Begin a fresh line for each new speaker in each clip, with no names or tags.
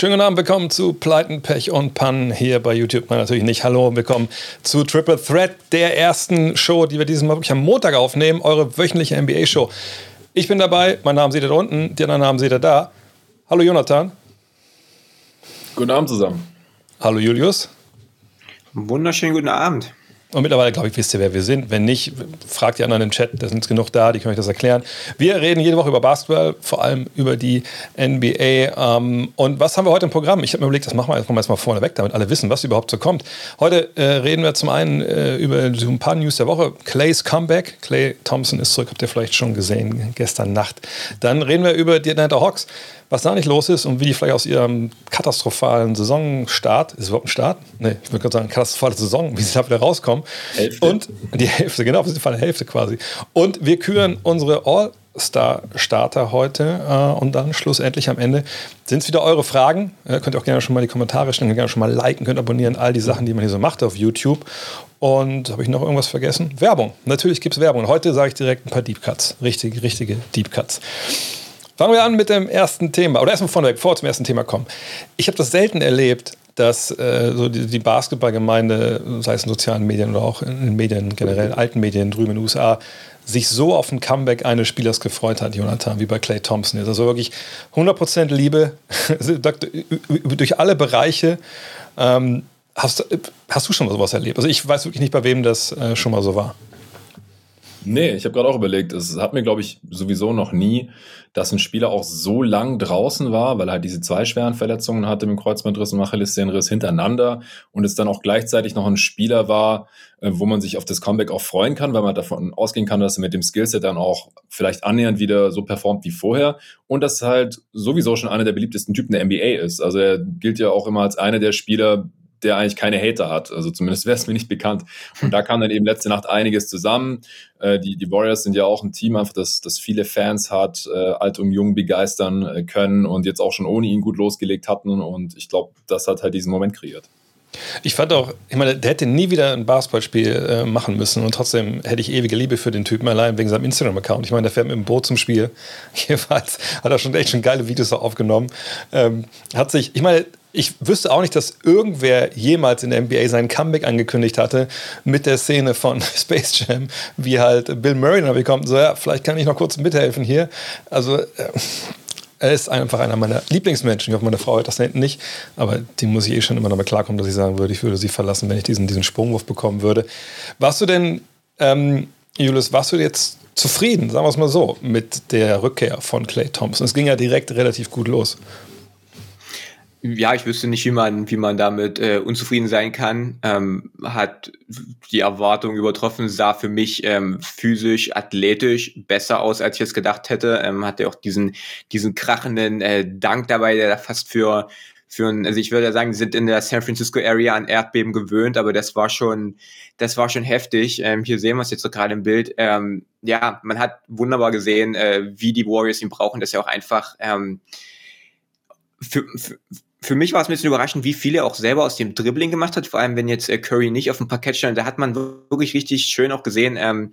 Schönen guten Abend, willkommen zu Pleiten, Pech und Pannen hier bei YouTube. Nein, natürlich nicht. Hallo, willkommen zu Triple Threat, der ersten Show, die wir dieses Mal wirklich am Montag aufnehmen, eure wöchentliche NBA-Show. Ich bin dabei, meinen Namen seht ihr da unten, die anderen Namen seht ihr da. Hallo Jonathan.
Guten Abend zusammen.
Hallo Julius.
Wunderschönen guten Abend.
Und mittlerweile, glaube ich, wisst ihr, wer wir sind. Wenn nicht, fragt die anderen im Chat, da sind genug da, die können euch das erklären. Wir reden jede Woche über Basketball, vor allem über die NBA. Ähm, und was haben wir heute im Programm? Ich habe mir überlegt, das machen wir jetzt mal vorne weg, damit alle wissen, was überhaupt so kommt. Heute äh, reden wir zum einen äh, über so ein paar News der Woche. Clays Comeback. Clay Thompson ist zurück, habt ihr vielleicht schon gesehen, gestern Nacht. Dann reden wir über die Atlanta Hawks was da nicht los ist und wie die vielleicht aus ihrem katastrophalen Saisonstart, ist es überhaupt ein Start? Nee, ich würde gerade sagen, katastrophale Saison, wie sie da wieder rauskommen. Hälfte. Und die Hälfte, genau, auf jeden Fall eine Hälfte quasi. Und wir küren unsere All- Star-Starter heute äh, und dann schlussendlich am Ende sind es wieder eure Fragen. Äh, könnt ihr auch gerne schon mal die Kommentare stellen, gerne schon mal liken, könnt abonnieren, all die Sachen, die man hier so macht auf YouTube. Und habe ich noch irgendwas vergessen? Werbung. Natürlich gibt es Werbung. Und heute sage ich direkt ein paar Deep Cuts. Richtige, richtige Deep Cuts. Fangen wir an mit dem ersten Thema. Oder erstmal vorneweg, wir zum ersten Thema kommen. Ich habe das selten erlebt, dass äh, so die, die Basketballgemeinde, sei es in sozialen Medien oder auch in den Medien generell, alten Medien drüben in den USA, sich so auf ein Comeback eines Spielers gefreut hat, Jonathan, wie bei Clay Thompson. Also wirklich 100% Liebe durch alle Bereiche. Ähm, hast, hast du schon mal sowas erlebt? Also ich weiß wirklich nicht, bei wem das äh, schon mal so war.
Nee, ich habe gerade auch überlegt, es hat mir, glaube ich, sowieso noch nie, dass ein Spieler auch so lang draußen war, weil er halt diese zwei schweren Verletzungen hatte mit dem Kreuzbandriss und Achillessehnenriss hintereinander und es dann auch gleichzeitig noch ein Spieler war, äh, wo man sich auf das Comeback auch freuen kann, weil man davon ausgehen kann, dass er mit dem Skillset dann auch vielleicht annähernd wieder so performt wie vorher und dass halt sowieso schon einer der beliebtesten Typen der NBA ist. Also er gilt ja auch immer als einer der Spieler, der eigentlich keine Hater hat. Also zumindest wäre es mir nicht bekannt. Und da kam dann eben letzte Nacht einiges zusammen. Äh, die, die Warriors sind ja auch ein Team, einfach, das, das viele Fans hat, äh, alt und jung begeistern äh, können und jetzt auch schon ohne ihn gut losgelegt hatten. Und ich glaube, das hat halt diesen Moment kreiert.
Ich fand auch, ich meine, der hätte nie wieder ein Basketballspiel äh, machen müssen und trotzdem hätte ich ewige Liebe für den Typen allein wegen seinem Instagram-Account. Ich meine, der fährt mit dem Boot zum Spiel. Jedenfalls hat er schon echt schon geile Videos aufgenommen. Ähm, hat sich, ich meine, ich wüsste auch nicht, dass irgendwer jemals in der NBA seinen Comeback angekündigt hatte mit der Szene von Space Jam, wie halt Bill Murray dann bekommt, so ja, vielleicht kann ich noch kurz mithelfen hier. Also äh, er ist einfach einer meiner Lieblingsmenschen. Ich hoffe, meine Frau hört das nicht, aber die muss ich eh schon immer damit klarkommen, dass ich sagen würde, ich würde sie verlassen, wenn ich diesen, diesen Sprungwurf bekommen würde. Warst du denn, ähm, Julius, warst du jetzt zufrieden, sagen wir es mal so, mit der Rückkehr von Clay Thompson? Es ging ja direkt relativ gut los
ja, ich wüsste nicht, wie man, wie man damit äh, unzufrieden sein kann. Ähm, hat die Erwartung übertroffen, sah für mich ähm, physisch, athletisch besser aus, als ich es gedacht hätte. Ähm, hatte auch diesen, diesen krachenden äh, Dank dabei, der da fast für, für ein, also ich würde ja sagen, sind in der San Francisco Area an Erdbeben gewöhnt, aber das war schon, das war schon heftig. Ähm, hier sehen wir es jetzt so gerade im Bild. Ähm, ja, man hat wunderbar gesehen, äh, wie die Warriors ihn brauchen, dass er auch einfach ähm, für, für, für mich war es ein bisschen überraschend, wie viel er auch selber aus dem Dribbling gemacht hat. Vor allem, wenn jetzt äh, Curry nicht auf dem Parkett stand, da hat man wirklich richtig schön auch gesehen, ähm,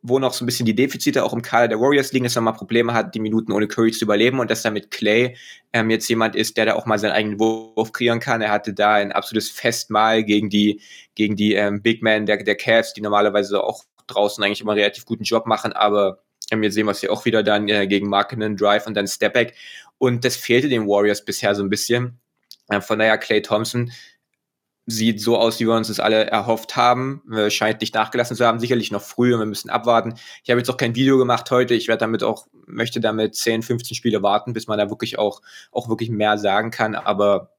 wo noch so ein bisschen die Defizite auch im Kader der Warriors liegen, dass er mal Probleme hat, die Minuten ohne Curry zu überleben und dass da mit Clay ähm, jetzt jemand ist, der da auch mal seinen eigenen Wurf kreieren kann. Er hatte da ein absolutes Festmahl gegen die, gegen die ähm, Big Men der, der Cavs, die normalerweise auch draußen eigentlich immer einen relativ guten Job machen, aber ähm, jetzt sehen wir es ja auch wieder dann äh, gegen Markinen Drive und dann Stepback. Und das fehlte den Warriors bisher so ein bisschen. Äh, von daher, Clay Thompson sieht so aus, wie wir uns das alle erhofft haben. Äh, scheint nicht nachgelassen zu haben. Sicherlich noch früh und wir müssen abwarten. Ich habe jetzt auch kein Video gemacht heute. Ich werde damit auch, möchte damit 10, 15 Spiele warten, bis man da wirklich auch, auch wirklich mehr sagen kann. Aber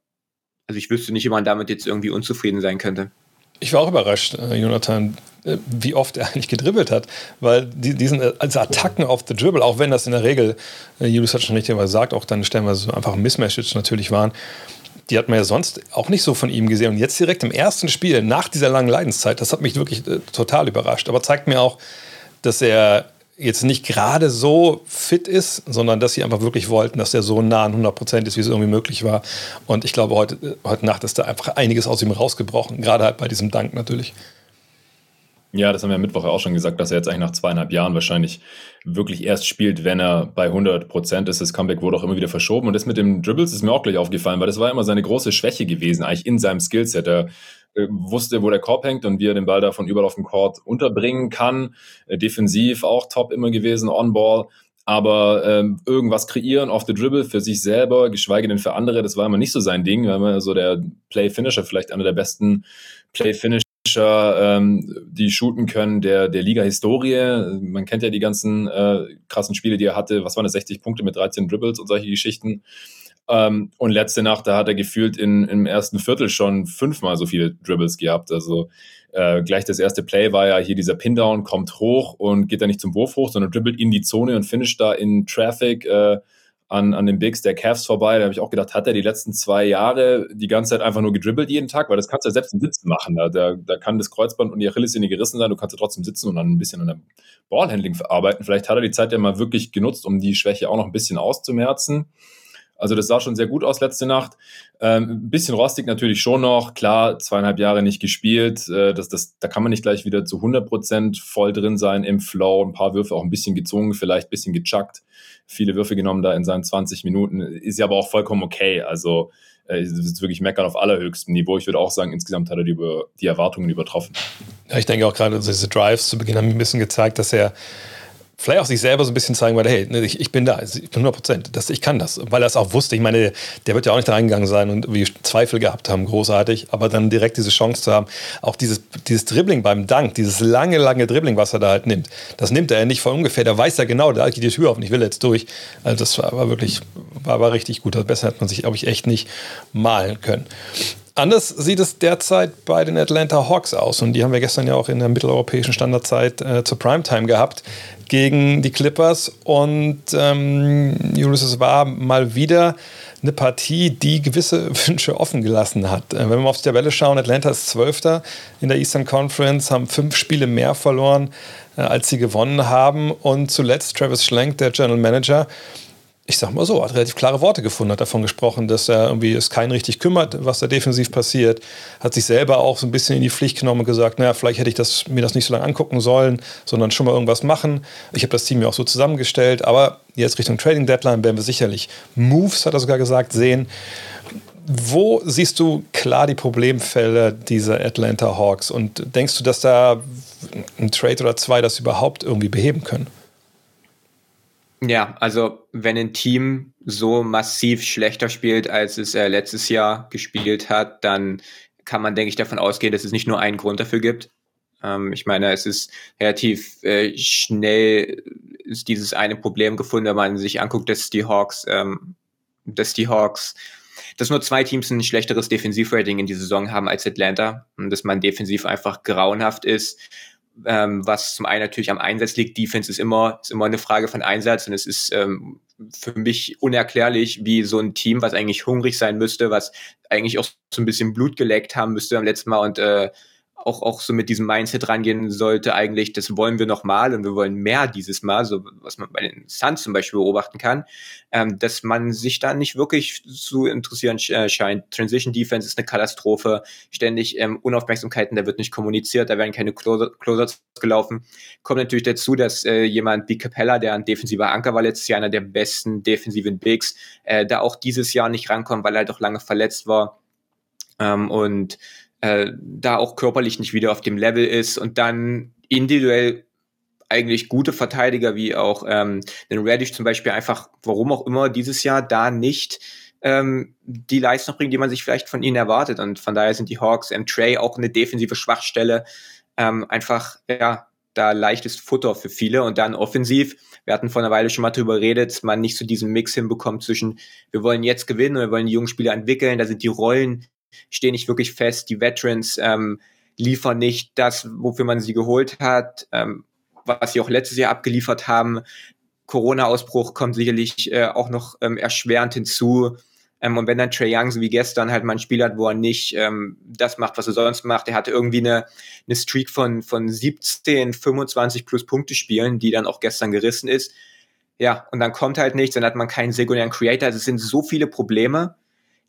also ich wüsste nicht, wie man damit jetzt irgendwie unzufrieden sein könnte.
Ich war auch überrascht, äh, Jonathan, wie oft er eigentlich gedribbelt hat, weil die, diesen also Attacken auf the Dribble, auch wenn das in der Regel, Julius hat schon richtig gesagt, auch dann stellenweise einfach Mismatches natürlich waren, die hat man ja sonst auch nicht so von ihm gesehen. Und jetzt direkt im ersten Spiel, nach dieser langen Leidenszeit, das hat mich wirklich äh, total überrascht. Aber zeigt mir auch, dass er jetzt nicht gerade so fit ist, sondern dass sie einfach wirklich wollten, dass er so nah an 100 Prozent ist, wie es irgendwie möglich war. Und ich glaube, heute, äh, heute Nacht ist da einfach einiges aus ihm rausgebrochen, gerade halt bei diesem Dank natürlich.
Ja, das haben wir am Mittwoch auch schon gesagt, dass er jetzt eigentlich nach zweieinhalb Jahren wahrscheinlich wirklich erst spielt, wenn er bei 100 Prozent ist. Das Comeback wurde auch immer wieder verschoben. Und das mit dem Dribbles ist mir auch gleich aufgefallen, weil das war immer seine große Schwäche gewesen, eigentlich in seinem Skillset. Er äh, wusste, wo der Korb hängt und wie er den Ball da von überall auf dem Court unterbringen kann. Äh, defensiv auch top immer gewesen, On-Ball. Aber ähm, irgendwas kreieren auf the Dribble für sich selber, geschweige denn für andere, das war immer nicht so sein Ding. Er war so der Play-Finisher, vielleicht einer der besten Play-Finisher die shooten können der, der Liga-Historie. Man kennt ja die ganzen äh, krassen Spiele, die er hatte. Was waren das? 60 Punkte mit 13 Dribbles und solche Geschichten. Ähm, und letzte Nacht, da hat er gefühlt in, im ersten Viertel schon fünfmal so viele Dribbles gehabt. Also äh, gleich das erste Play war ja hier dieser Pin-Down, kommt hoch und geht da nicht zum Wurf hoch, sondern dribbelt in die Zone und finisht da in Traffic. Äh, an, an den Bigs der Cavs vorbei. Da habe ich auch gedacht, hat er die letzten zwei Jahre die ganze Zeit einfach nur gedribbelt jeden Tag? Weil das kannst du ja selbst im Sitzen machen. Da, da, da kann das Kreuzband und die Achillessehne gerissen sein. Du kannst ja trotzdem sitzen und dann ein bisschen an der Ballhandling verarbeiten. Vielleicht hat er die Zeit ja mal wirklich genutzt, um die Schwäche auch noch ein bisschen auszumerzen. Also das sah schon sehr gut aus letzte Nacht. Ähm, ein bisschen rostig natürlich schon noch. Klar, zweieinhalb Jahre nicht gespielt. Äh, das, das, da kann man nicht gleich wieder zu 100 Prozent voll drin sein im Flow. Ein paar Würfe auch ein bisschen gezwungen, vielleicht ein bisschen gechuckt. Viele Würfe genommen da in seinen 20 Minuten. Ist ja aber auch vollkommen okay. Also äh, es ist wirklich meckern auf allerhöchstem Niveau. Ich würde auch sagen, insgesamt hat er die, die Erwartungen übertroffen.
Ja, ich denke auch gerade, diese Drives zu Beginn haben ein bisschen gezeigt, dass er vielleicht auch sich selber so ein bisschen zeigen, weil, hey, ne, ich, ich bin da, 100 Prozent, ich kann das, weil er es auch wusste. Ich meine, der wird ja auch nicht da reingegangen sein und wie Zweifel gehabt haben, großartig, aber dann direkt diese Chance zu haben, auch dieses, dieses Dribbling beim Dank, dieses lange, lange Dribbling, was er da halt nimmt, das nimmt er ja nicht von ungefähr, der weiß ja genau, da geht die Tür auf und ich will jetzt durch. Also das war, war wirklich, war, war richtig gut. Also besser hat man sich, glaube ich, echt nicht malen können. Anders sieht es derzeit bei den Atlanta Hawks aus. Und die haben wir gestern ja auch in der mitteleuropäischen Standardzeit äh, zur Primetime gehabt gegen die Clippers. Und ähm, Ulysses war mal wieder eine Partie, die gewisse Wünsche offen gelassen hat. Äh, wenn wir auf die Tabelle schauen, Atlanta ist Zwölfter in der Eastern Conference, haben fünf Spiele mehr verloren, äh, als sie gewonnen haben. Und zuletzt Travis Schlenk, der General Manager, ich sag mal so, hat relativ klare Worte gefunden, hat davon gesprochen, dass er irgendwie es keinen richtig kümmert, was da defensiv passiert, hat sich selber auch so ein bisschen in die Pflicht genommen und gesagt, naja, vielleicht hätte ich das, mir das nicht so lange angucken sollen, sondern schon mal irgendwas machen. Ich habe das Team ja auch so zusammengestellt, aber jetzt Richtung Trading Deadline werden wir sicherlich Moves, hat er sogar gesagt, sehen. Wo siehst du klar die Problemfälle dieser Atlanta Hawks und denkst du, dass da ein Trade oder zwei das überhaupt irgendwie beheben können?
Ja, also wenn ein Team so massiv schlechter spielt, als es äh, letztes Jahr gespielt hat, dann kann man, denke ich, davon ausgehen, dass es nicht nur einen Grund dafür gibt. Ähm, ich meine, es ist relativ äh, schnell ist dieses eine Problem gefunden, wenn man sich anguckt, dass die Hawks, ähm, dass die Hawks, dass nur zwei Teams ein schlechteres Defensivrating in dieser Saison haben als Atlanta und dass man defensiv einfach grauenhaft ist ähm, was zum einen natürlich am Einsatz liegt. Defense ist immer, ist immer eine Frage von Einsatz und es ist ähm, für mich unerklärlich, wie so ein Team, was eigentlich hungrig sein müsste, was eigentlich auch so ein bisschen Blut geleckt haben müsste am letzten Mal und äh, auch, auch so mit diesem Mindset rangehen sollte, eigentlich, das wollen wir noch mal und wir wollen mehr dieses Mal, so was man bei den Suns zum Beispiel beobachten kann, ähm, dass man sich da nicht wirklich zu interessieren äh, scheint. Transition Defense ist eine Katastrophe, ständig ähm, Unaufmerksamkeiten, da wird nicht kommuniziert, da werden keine Closers gelaufen. Kommt natürlich dazu, dass äh, jemand wie Capella, der ein defensiver Anker war letztes Jahr, einer der besten defensiven Bigs, äh, da auch dieses Jahr nicht rankommt, weil er auch lange verletzt war. Ähm, und äh, da auch körperlich nicht wieder auf dem Level ist und dann individuell eigentlich gute Verteidiger wie auch ähm, den Radish zum Beispiel einfach, warum auch immer, dieses Jahr da nicht ähm, die Leistung bringen, die man sich vielleicht von ihnen erwartet. Und von daher sind die Hawks im Trey auch eine defensive Schwachstelle. Ähm, einfach, ja, da leichtes Futter für viele und dann offensiv. Wir hatten vor einer Weile schon mal drüber geredet, man nicht so diesen Mix hinbekommt zwischen, wir wollen jetzt gewinnen und wir wollen die jungen Spieler entwickeln. Da sind die Rollen stehen nicht wirklich fest. Die Veterans ähm, liefern nicht das, wofür man sie geholt hat, ähm, was sie auch letztes Jahr abgeliefert haben. Corona-Ausbruch kommt sicherlich äh, auch noch ähm, erschwerend hinzu. Ähm, und wenn dann Trey Young so wie gestern halt mal ein Spiel hat, wo er nicht ähm, das macht, was er sonst macht, er hatte irgendwie eine, eine Streak von, von 17, 25 plus Punkte spielen, die dann auch gestern gerissen ist. Ja, und dann kommt halt nichts, dann hat man keinen sekundären Creator. Also es sind so viele Probleme,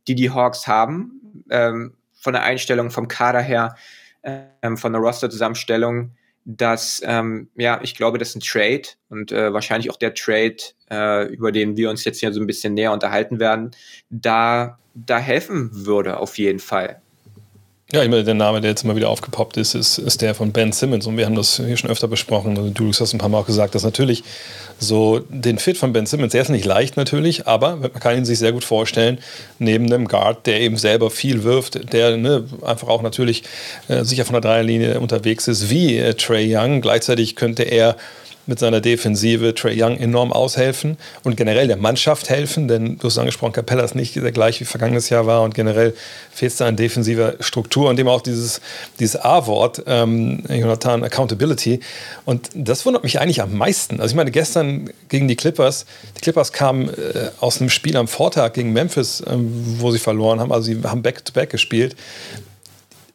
die die Hawks haben, ähm, von der Einstellung, vom Kader her, ähm, von der Roster-Zusammenstellung, dass, ähm, ja, ich glaube, das ist ein Trade und äh, wahrscheinlich auch der Trade, äh, über den wir uns jetzt hier so ein bisschen näher unterhalten werden, da, da helfen würde auf jeden Fall.
Ja, ich meine, der Name, der jetzt immer wieder aufgepoppt ist, ist, ist der von Ben Simmons. Und wir haben das hier schon öfter besprochen. Also du hast ein paar Mal auch gesagt, dass natürlich so den Fit von Ben Simmons, der ist nicht leicht natürlich, aber man kann ihn sich sehr gut vorstellen, neben einem Guard, der eben selber viel wirft, der ne, einfach auch natürlich äh, sicher von der Dreierlinie unterwegs ist, wie äh, Trey Young. Gleichzeitig könnte er mit seiner Defensive Trey Young enorm aushelfen und generell der Mannschaft helfen, denn du hast angesprochen, Capella ist nicht der gleich wie vergangenes Jahr war und generell fehlt es da an defensiver Struktur und dem auch dieses, dieses A-Wort, ähm, Jonathan, Accountability. Und das wundert mich eigentlich am meisten. Also ich meine, gestern gegen die Clippers, die Clippers kamen äh, aus einem Spiel am Vortag gegen Memphis, ähm, wo sie verloren haben, also sie haben Back-to-Back -back gespielt äh,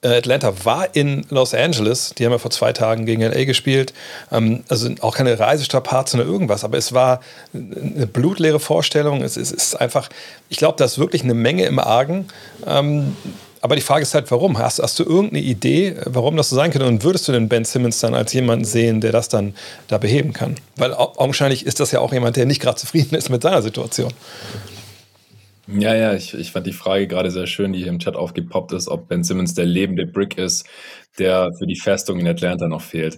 Atlanta war in Los Angeles. Die haben ja vor zwei Tagen gegen LA gespielt. Ähm, also auch keine Reisestrapazen oder irgendwas, aber es war eine blutleere Vorstellung. Es, es ist einfach, ich glaube, da ist wirklich eine Menge im Argen. Ähm, aber die Frage ist halt, warum? Hast, hast, du irgendeine Idee, warum das so sein könnte? Und würdest du den Ben Simmons dann als jemanden sehen, der das dann da beheben kann? Weil augenscheinlich ist das ja auch jemand, der nicht gerade zufrieden ist mit seiner Situation.
Ja, ja, ich, ich fand die Frage gerade sehr schön, die hier im Chat aufgepoppt ist, ob Ben Simmons der lebende Brick ist, der für die Festung in Atlanta noch fehlt.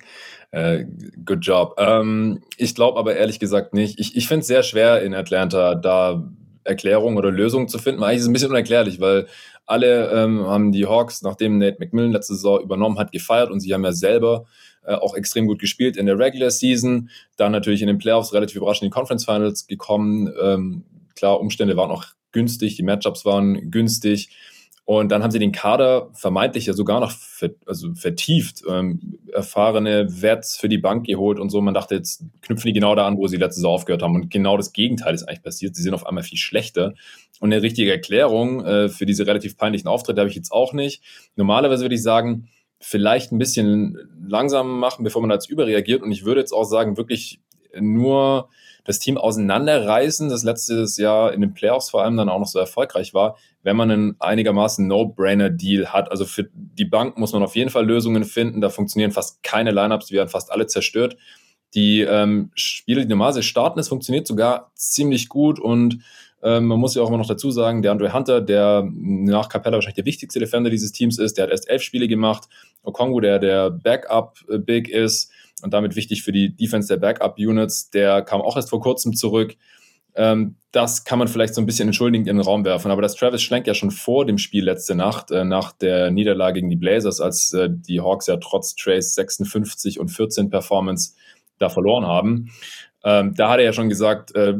Äh, good job. Ähm, ich glaube aber ehrlich gesagt nicht. Ich, ich finde es sehr schwer in Atlanta da Erklärungen oder Lösungen zu finden. Eigentlich ist es ein bisschen unerklärlich, weil alle ähm, haben die Hawks, nachdem Nate McMillan letzte Saison übernommen hat, gefeiert und sie haben ja selber äh, auch extrem gut gespielt in der Regular Season. Dann natürlich in den Playoffs relativ überraschend in die Conference Finals gekommen. Ähm, klar, Umstände waren auch günstig, die Matchups waren günstig. Und dann haben sie den Kader vermeintlich ja sogar noch also vertieft, ähm, erfahrene Werts für die Bank geholt und so. Man dachte, jetzt knüpfen die genau da an, wo sie letztes Jahr aufgehört haben. Und genau das Gegenteil ist eigentlich passiert. Sie sind auf einmal viel schlechter. Und eine richtige Erklärung äh, für diese relativ peinlichen Auftritte habe ich jetzt auch nicht. Normalerweise würde ich sagen, vielleicht ein bisschen langsam machen, bevor man jetzt überreagiert. Und ich würde jetzt auch sagen, wirklich nur das Team auseinanderreißen, das letztes Jahr in den Playoffs vor allem dann auch noch so erfolgreich war, wenn man einen einigermaßen No-Brainer-Deal hat. Also für die Bank muss man auf jeden Fall Lösungen finden. Da funktionieren fast keine Lineups, die werden fast alle zerstört. Die ähm, Spiele, die normalerweise starten, es funktioniert sogar ziemlich gut und ähm, man muss ja auch immer noch dazu sagen, der Andre Hunter, der nach Capella wahrscheinlich der wichtigste Defender dieses Teams ist, der hat erst elf Spiele gemacht. Okongu, der der Backup-Big ist, und damit wichtig für die Defense der Backup-Units. Der kam auch erst vor kurzem zurück. Ähm, das kann man vielleicht so ein bisschen entschuldigend in den Raum werfen. Aber das Travis Schlenk ja schon vor dem Spiel letzte Nacht, äh, nach der Niederlage gegen die Blazers, als äh, die Hawks ja trotz Trace 56 und 14 Performance da verloren haben, ähm, da hat er ja schon gesagt, äh,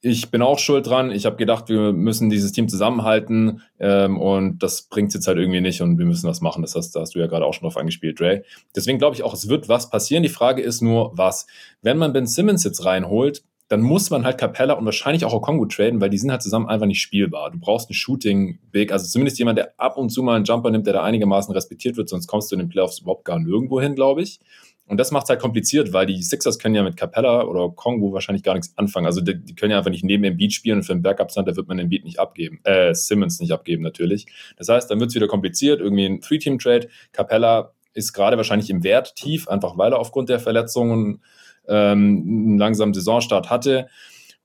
ich bin auch schuld dran. Ich habe gedacht, wir müssen dieses Team zusammenhalten ähm, und das bringt jetzt halt irgendwie nicht und wir müssen was machen. Das hast, da hast du ja gerade auch schon drauf angespielt, Dre. Deswegen glaube ich auch, es wird was passieren. Die Frage ist nur, was. Wenn man Ben Simmons jetzt reinholt, dann muss man halt Capella und wahrscheinlich auch Okongu traden, weil die sind halt zusammen einfach nicht spielbar. Du brauchst einen Shooting-Big, also zumindest jemand, der ab und zu mal einen Jumper nimmt, der da einigermaßen respektiert wird, sonst kommst du in den Playoffs überhaupt gar nirgendwo hin, glaube ich. Und das macht es halt kompliziert, weil die Sixers können ja mit Capella oder Kongo wahrscheinlich gar nichts anfangen. Also die, die können ja einfach nicht neben dem Beat spielen und für einen Backup-Center wird man den Beat nicht abgeben. Äh, Simmons nicht abgeben natürlich. Das heißt, dann wird es wieder kompliziert, irgendwie ein Three-Team-Trade. Capella ist gerade wahrscheinlich im Wert tief, einfach weil er aufgrund der Verletzungen ähm, einen langsamen Saisonstart hatte.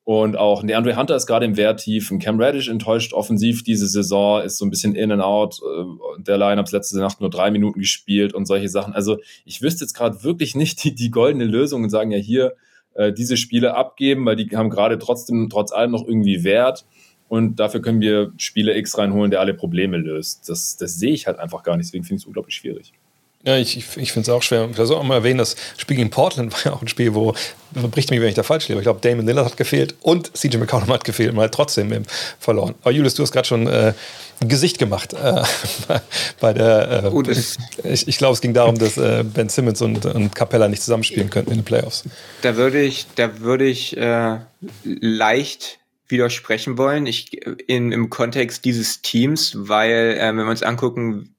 Und auch DeAndre Hunter ist gerade im Wert tief. Cam Reddish enttäuscht offensiv diese Saison, ist so ein bisschen in and out äh, der Lineups letzte Nacht nur drei Minuten gespielt und solche Sachen. Also ich wüsste jetzt gerade wirklich nicht die, die goldene Lösung und sagen ja hier äh, diese Spiele abgeben, weil die haben gerade trotzdem trotz allem noch irgendwie Wert. Und dafür können wir Spiele X reinholen, der alle Probleme löst. Das, das sehe ich halt einfach gar nicht. Deswegen finde ich es unglaublich schwierig.
Ja, ich, ich, finde es auch schwer. Ich soll auch mal erwähnen, das Spiel gegen Portland war ja auch ein Spiel, wo, bricht mich, wenn ich da falsch liege, ich glaube, Damon Lillard hat gefehlt und CJ McCollum hat gefehlt und hat trotzdem verloren. Aber Julius, du hast gerade schon äh, ein Gesicht gemacht äh, bei der. Äh, oh, ich, ich glaube, es ging darum, dass äh, Ben Simmons und, und Capella nicht zusammenspielen könnten in den Playoffs.
Da würde ich, da würde ich äh, leicht widersprechen wollen, ich, in, im Kontext dieses Teams, weil, äh, wenn wir uns angucken,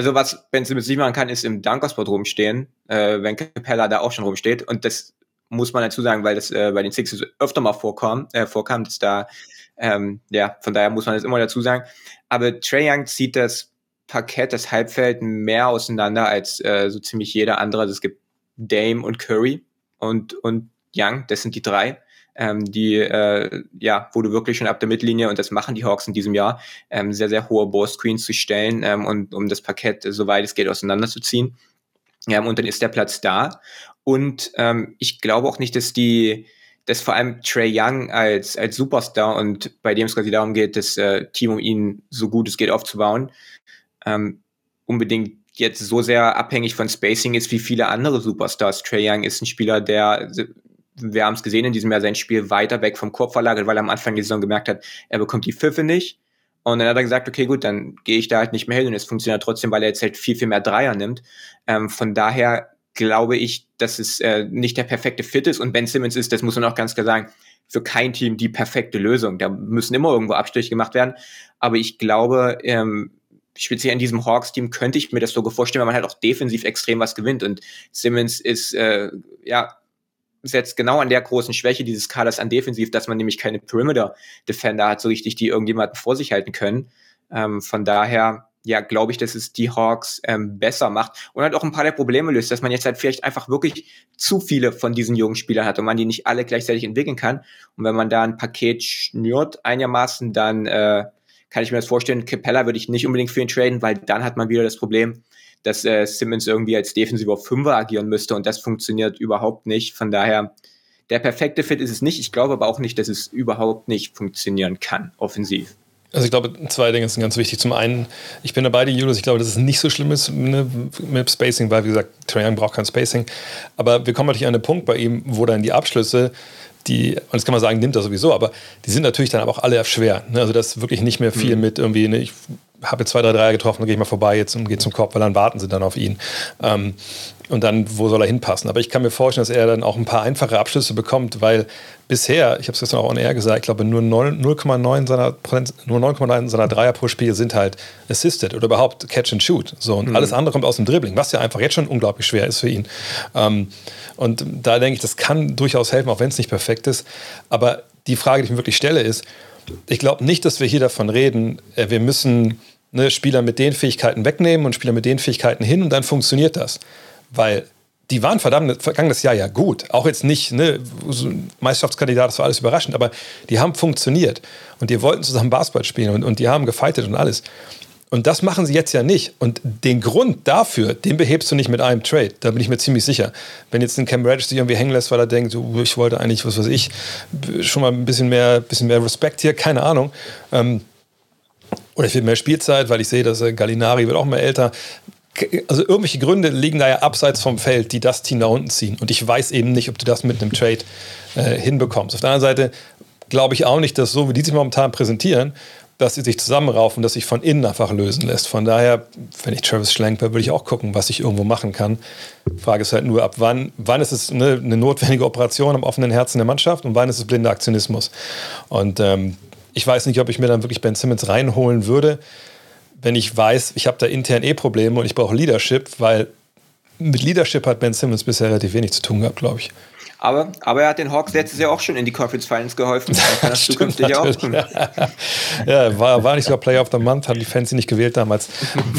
also was Ben Simmons nicht machen kann, ist im Dunkerspot rumstehen, äh, wenn Capella da auch schon rumsteht. Und das muss man dazu sagen, weil das äh, bei den Sixers öfter mal vorkam, äh, vorkam, dass da, ähm, ja, von daher muss man das immer dazu sagen. Aber Trey Young zieht das Parkett, das Halbfeld mehr auseinander als äh, so ziemlich jeder andere. Also es gibt Dame und Curry und, und Young, das sind die drei ähm, die, äh, ja, wo du wirklich schon ab der Mittellinie, und das machen die Hawks in diesem Jahr, ähm, sehr, sehr hohe Ballscreens zu stellen ähm, und um das Parkett, soweit es geht, auseinanderzuziehen. Ja, und dann ist der Platz da. Und ähm, ich glaube auch nicht, dass die, dass vor allem Trey Young als, als Superstar und bei dem es quasi darum geht, das äh, Team um ihn so gut es geht aufzubauen, ähm, unbedingt jetzt so sehr abhängig von Spacing ist wie viele andere Superstars. Trey Young ist ein Spieler, der wir haben es gesehen in diesem Jahr, sein Spiel weiter weg vom Korb verlagert, weil er am Anfang der Saison gemerkt hat, er bekommt die Pfiffe nicht. Und dann hat er gesagt, okay, gut, dann gehe ich da halt nicht mehr hin und es funktioniert trotzdem, weil er jetzt halt viel, viel mehr Dreier nimmt. Ähm, von daher glaube ich, dass es äh, nicht der perfekte Fit ist und Ben Simmons ist, das muss man auch ganz klar sagen, für kein Team die perfekte Lösung. Da müssen immer irgendwo Abstriche gemacht werden. Aber ich glaube, ähm, speziell in diesem Hawks-Team könnte ich mir das so vorstellen, weil man halt auch defensiv extrem was gewinnt. Und Simmons ist äh, ja setzt genau an der großen Schwäche dieses Kaders an defensiv, dass man nämlich keine Perimeter-Defender hat, so richtig, die irgendjemanden vor sich halten können. Ähm, von daher, ja, glaube ich, dass es die Hawks ähm, besser macht und halt auch ein paar der Probleme löst, dass man jetzt halt vielleicht einfach wirklich zu viele von diesen jungen Spielern hat und man die nicht alle gleichzeitig entwickeln kann. Und wenn man da ein Paket schnürt einigermaßen, dann äh, kann ich mir das vorstellen, Capella würde ich nicht unbedingt für ihn traden, weil dann hat man wieder das Problem, dass äh, Simmons irgendwie als defensiver Fünfer agieren müsste und das funktioniert überhaupt nicht. Von daher, der perfekte Fit ist es nicht. Ich glaube aber auch nicht, dass es überhaupt nicht funktionieren kann, offensiv.
Also ich glaube, zwei Dinge sind ganz wichtig. Zum einen, ich bin dabei, die Julius, ich glaube, dass es nicht so schlimm ist ne, mit Spacing, weil, wie gesagt, Trae Young braucht kein Spacing. Aber wir kommen natürlich an den Punkt bei ihm, wo dann die Abschlüsse, die, und das kann man sagen, nimmt er sowieso, aber die sind natürlich dann aber auch alle schwer. Ne? Also das ist wirklich nicht mehr viel mhm. mit irgendwie, ne, ich habe jetzt zwei, drei Dreier getroffen, dann gehe ich mal vorbei jetzt und gehe zum Korb, weil dann warten sie dann auf ihn. Ähm, und dann, wo soll er hinpassen? Aber ich kann mir vorstellen, dass er dann auch ein paar einfache Abschlüsse bekommt, weil bisher, ich habe es gestern auch on air gesagt, ich glaube, nur 0,9 seiner, nur 9,9 seiner Dreier pro Spiel sind halt assisted oder überhaupt Catch and Shoot. So, und mhm. alles andere kommt aus dem Dribbling, was ja einfach jetzt schon unglaublich schwer ist für ihn. Ähm, und da denke ich, das kann durchaus helfen, auch wenn es nicht perfekt ist. Aber die Frage, die ich mir wirklich stelle, ist, ich glaube nicht, dass wir hier davon reden, äh, wir müssen ne, Spieler mit den Fähigkeiten wegnehmen und Spieler mit den Fähigkeiten hin und dann funktioniert das. Weil die waren verdammt vergangenes Jahr ja gut. Auch jetzt nicht, ne, Meisterschaftskandidat, das war alles überraschend, aber die haben funktioniert. Und die wollten zusammen Basketball spielen und, und die haben gefightet und alles. Und das machen sie jetzt ja nicht. Und den Grund dafür, den behebst du nicht mit einem Trade. Da bin ich mir ziemlich sicher. Wenn jetzt ein Cam Reddish sich irgendwie hängen lässt, weil er denkt, ich wollte eigentlich, was weiß ich, schon mal ein bisschen mehr, bisschen mehr Respekt hier, keine Ahnung. Ähm, oder ich will mehr Spielzeit, weil ich sehe, dass äh, Gallinari wird auch mehr älter. Also irgendwelche Gründe liegen da ja abseits vom Feld, die das Team nach unten ziehen. Und ich weiß eben nicht, ob du das mit einem Trade äh, hinbekommst. Auf der anderen Seite glaube ich auch nicht, dass so wie die sich momentan präsentieren, dass sie sich zusammenraufen, dass sich von innen einfach lösen lässt. Von daher, wenn ich Travis Schlenk wäre, würde ich auch gucken, was ich irgendwo machen kann. Frage ist halt nur, ab wann, wann ist es eine, eine notwendige Operation am offenen Herzen der Mannschaft und wann ist es blinder Aktionismus. Und ähm, ich weiß nicht, ob ich mir dann wirklich Ben Simmons reinholen würde, wenn ich weiß, ich habe da intern eh Probleme und ich brauche Leadership, weil mit Leadership hat Ben Simmons bisher relativ wenig zu tun gehabt, glaube ich.
Aber, aber er hat den Hawks letztes Jahr auch schon in die Conference Finals geholfen. Kann das zukünftig auch.
ja, war, war nicht sogar Player of the Month, haben die Fans ihn nicht gewählt damals.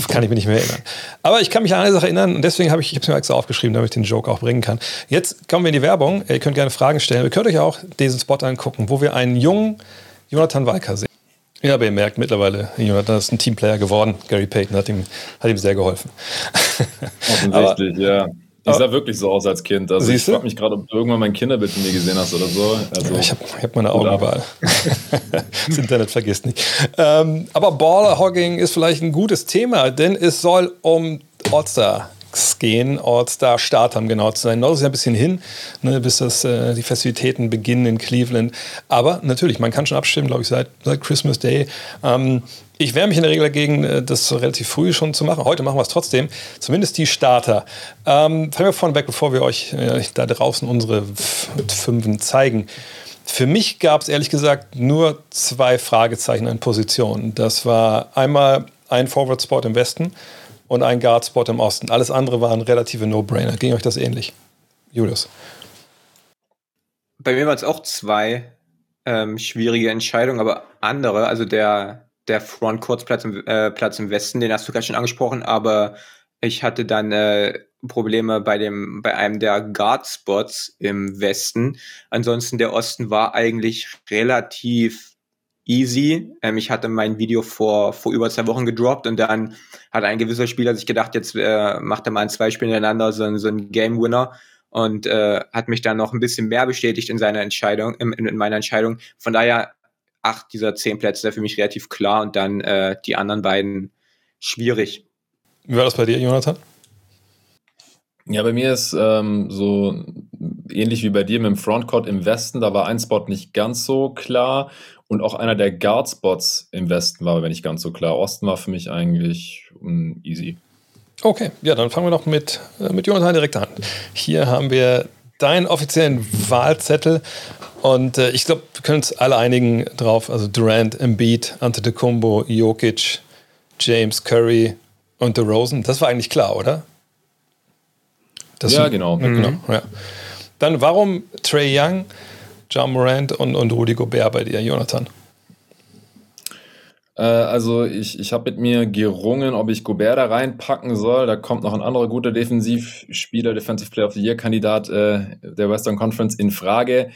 kann ich mich nicht mehr erinnern. Aber ich kann mich an eine Sache erinnern und deswegen habe ich, ich habe es mir extra aufgeschrieben, damit ich den Joke auch bringen kann. Jetzt kommen wir in die Werbung. Ihr könnt gerne Fragen stellen. Ihr könnt euch auch diesen Spot angucken, wo wir einen jungen Jonathan Walker sehen. Ja, aber ihr merkt mittlerweile, Jonathan ist ein Teamplayer geworden. Gary Payton hat ihm, hat ihm sehr geholfen.
Offensichtlich, ja. Ich sah wirklich so aus als Kind. Also ich frage mich gerade, ob du irgendwann mein Kinderbild von mir gesehen hast oder so. Also,
ich habe hab meine Augen überall. das Internet vergisst nicht. Ähm, aber Baller Hogging ist vielleicht ein gutes Thema, denn es soll um All-Star gehen, All-Star Start haben genau zu sein. Noch ist ja ein bisschen hin, ne, bis das, äh, die Festivitäten beginnen in Cleveland. Aber natürlich, man kann schon abstimmen, glaube ich, seit, seit Christmas Day. Ähm, ich wehre mich in der Regel dagegen, äh, das relativ früh schon zu machen. Heute machen wir es trotzdem. Zumindest die Starter. Ähm, fangen wir vorne weg, bevor wir euch äh, da draußen unsere Fünfen zeigen. Für mich gab es ehrlich gesagt nur zwei Fragezeichen an Positionen. Das war einmal ein Forward-Spot im Westen und ein Guard-Spot im Osten. Alles andere waren relative No-Brainer. Ging euch das ähnlich? Julius?
Bei mir waren es auch zwei ähm, schwierige Entscheidungen, aber andere. Also der, der Frontcourtsplatz im, äh, Platz im Westen, den hast du gerade schon angesprochen, aber ich hatte dann äh, Probleme bei dem bei einem der Guard Spots im Westen. Ansonsten der Osten war eigentlich relativ easy. Ähm, ich hatte mein Video vor vor über zwei Wochen gedroppt und dann hat ein gewisser Spieler sich gedacht, jetzt äh, macht er mal in zwei Spielen ineinander so, so ein Game Winner und äh, hat mich dann noch ein bisschen mehr bestätigt in seiner Entscheidung, in, in meiner Entscheidung. Von daher acht dieser zehn Plätze für mich relativ klar und dann äh, die anderen beiden schwierig.
Wie war das bei dir, Jonathan?
Ja, bei mir ist ähm, so ähnlich wie bei dir mit dem Frontcourt im Westen, da war ein Spot nicht ganz so klar und auch einer der Guard-Spots im Westen war aber nicht ganz so klar. Osten war für mich eigentlich um, easy.
Okay, ja, dann fangen wir doch mit, äh, mit Jonathan direkt an. Hier haben wir deinen offiziellen Wahlzettel und äh, ich glaube, wir können uns alle einigen drauf. Also Durant, Embiid, Antetokounmpo, Jokic, James Curry und DeRozan. Das war eigentlich klar, oder?
Das ja, genau.
genau mhm. ja. Dann warum Trey Young, John Morant und, und Rudy Gobert bei dir, Jonathan?
Äh, also ich, ich habe mit mir gerungen, ob ich Gobert da reinpacken soll. Da kommt noch ein anderer guter Defensivspieler, Defensive Player of the Year Kandidat äh, der Western Conference in Frage.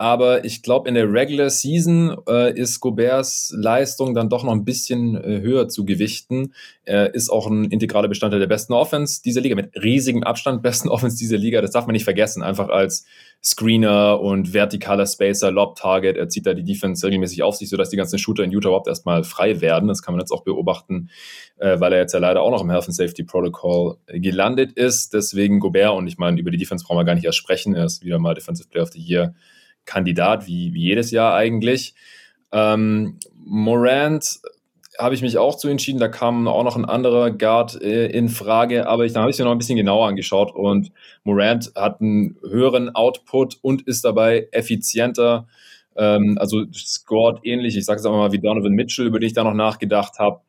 Aber ich glaube, in der Regular Season äh, ist Goberts Leistung dann doch noch ein bisschen äh, höher zu gewichten. Er ist auch ein integraler Bestandteil der besten Offense dieser Liga, mit riesigem Abstand besten Offense dieser Liga. Das darf man nicht vergessen. Einfach als Screener und vertikaler Spacer, Lob-Target. Er zieht da die Defense regelmäßig auf sich, sodass die ganzen Shooter in Utah überhaupt erstmal frei werden. Das kann man jetzt auch beobachten, äh, weil er jetzt ja leider auch noch im Health and Safety Protocol gelandet ist. Deswegen Gobert und ich meine, über die Defense brauchen wir gar nicht erst sprechen. Er ist wieder mal Defensive Player of the Year Kandidat, wie, wie jedes Jahr eigentlich. Ähm, Morant habe ich mich auch zu entschieden. Da kam auch noch ein anderer Guard äh, in Frage, aber ich, dann habe ich mir noch ein bisschen genauer angeschaut und Morant hat einen höheren Output und ist dabei effizienter. Ähm, also scored ähnlich, ich sage es einfach mal wie Donovan Mitchell, über den ich da noch nachgedacht habe,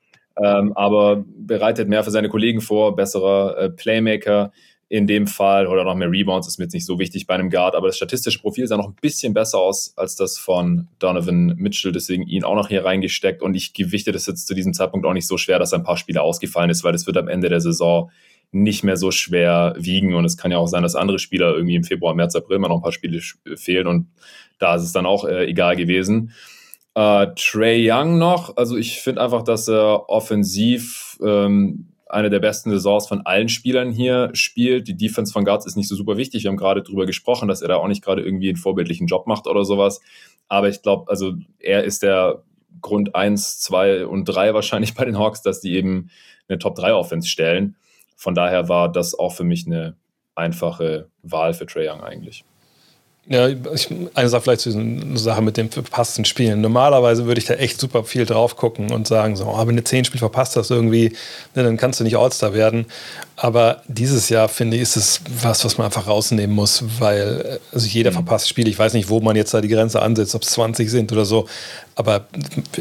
ähm, aber bereitet mehr für seine Kollegen vor, besserer äh, Playmaker in dem Fall oder noch mehr Rebounds ist mir jetzt nicht so wichtig bei einem Guard, aber das statistische Profil sah noch ein bisschen besser aus als das von Donovan Mitchell, deswegen ihn auch noch hier reingesteckt. Und ich gewichte das jetzt zu diesem Zeitpunkt auch nicht so schwer, dass ein paar Spiele ausgefallen ist, weil das wird am Ende der Saison nicht mehr so schwer wiegen. Und es kann ja auch sein, dass andere Spieler irgendwie im Februar, März, April mal noch ein paar Spiele fehlen. Und da ist es dann auch äh, egal gewesen. Äh, Trey Young noch, also ich finde einfach, dass er offensiv ähm, eine der besten Saisons von allen Spielern hier spielt. Die Defense von Guards ist nicht so super wichtig. Wir haben gerade darüber gesprochen, dass er da auch nicht gerade irgendwie einen vorbildlichen Job macht oder sowas. Aber ich glaube, also er ist der Grund 1, 2 und 3 wahrscheinlich bei den Hawks, dass die eben eine Top-3-Offense stellen. Von daher war das auch für mich eine einfache Wahl für Trae Young eigentlich.
Ja, ich, eine Sache vielleicht zu dieser Sache mit dem verpassten Spielen. Normalerweise würde ich da echt super viel drauf gucken und sagen, so, oh, wenn du zehn Spiele verpasst hast irgendwie, ne, dann kannst du nicht All-Star werden. Aber dieses Jahr, finde ich, ist es was, was man einfach rausnehmen muss, weil also jeder mhm. verpasst Spiel. Ich weiß nicht, wo man jetzt da die Grenze ansetzt, ob es 20 sind oder so. Aber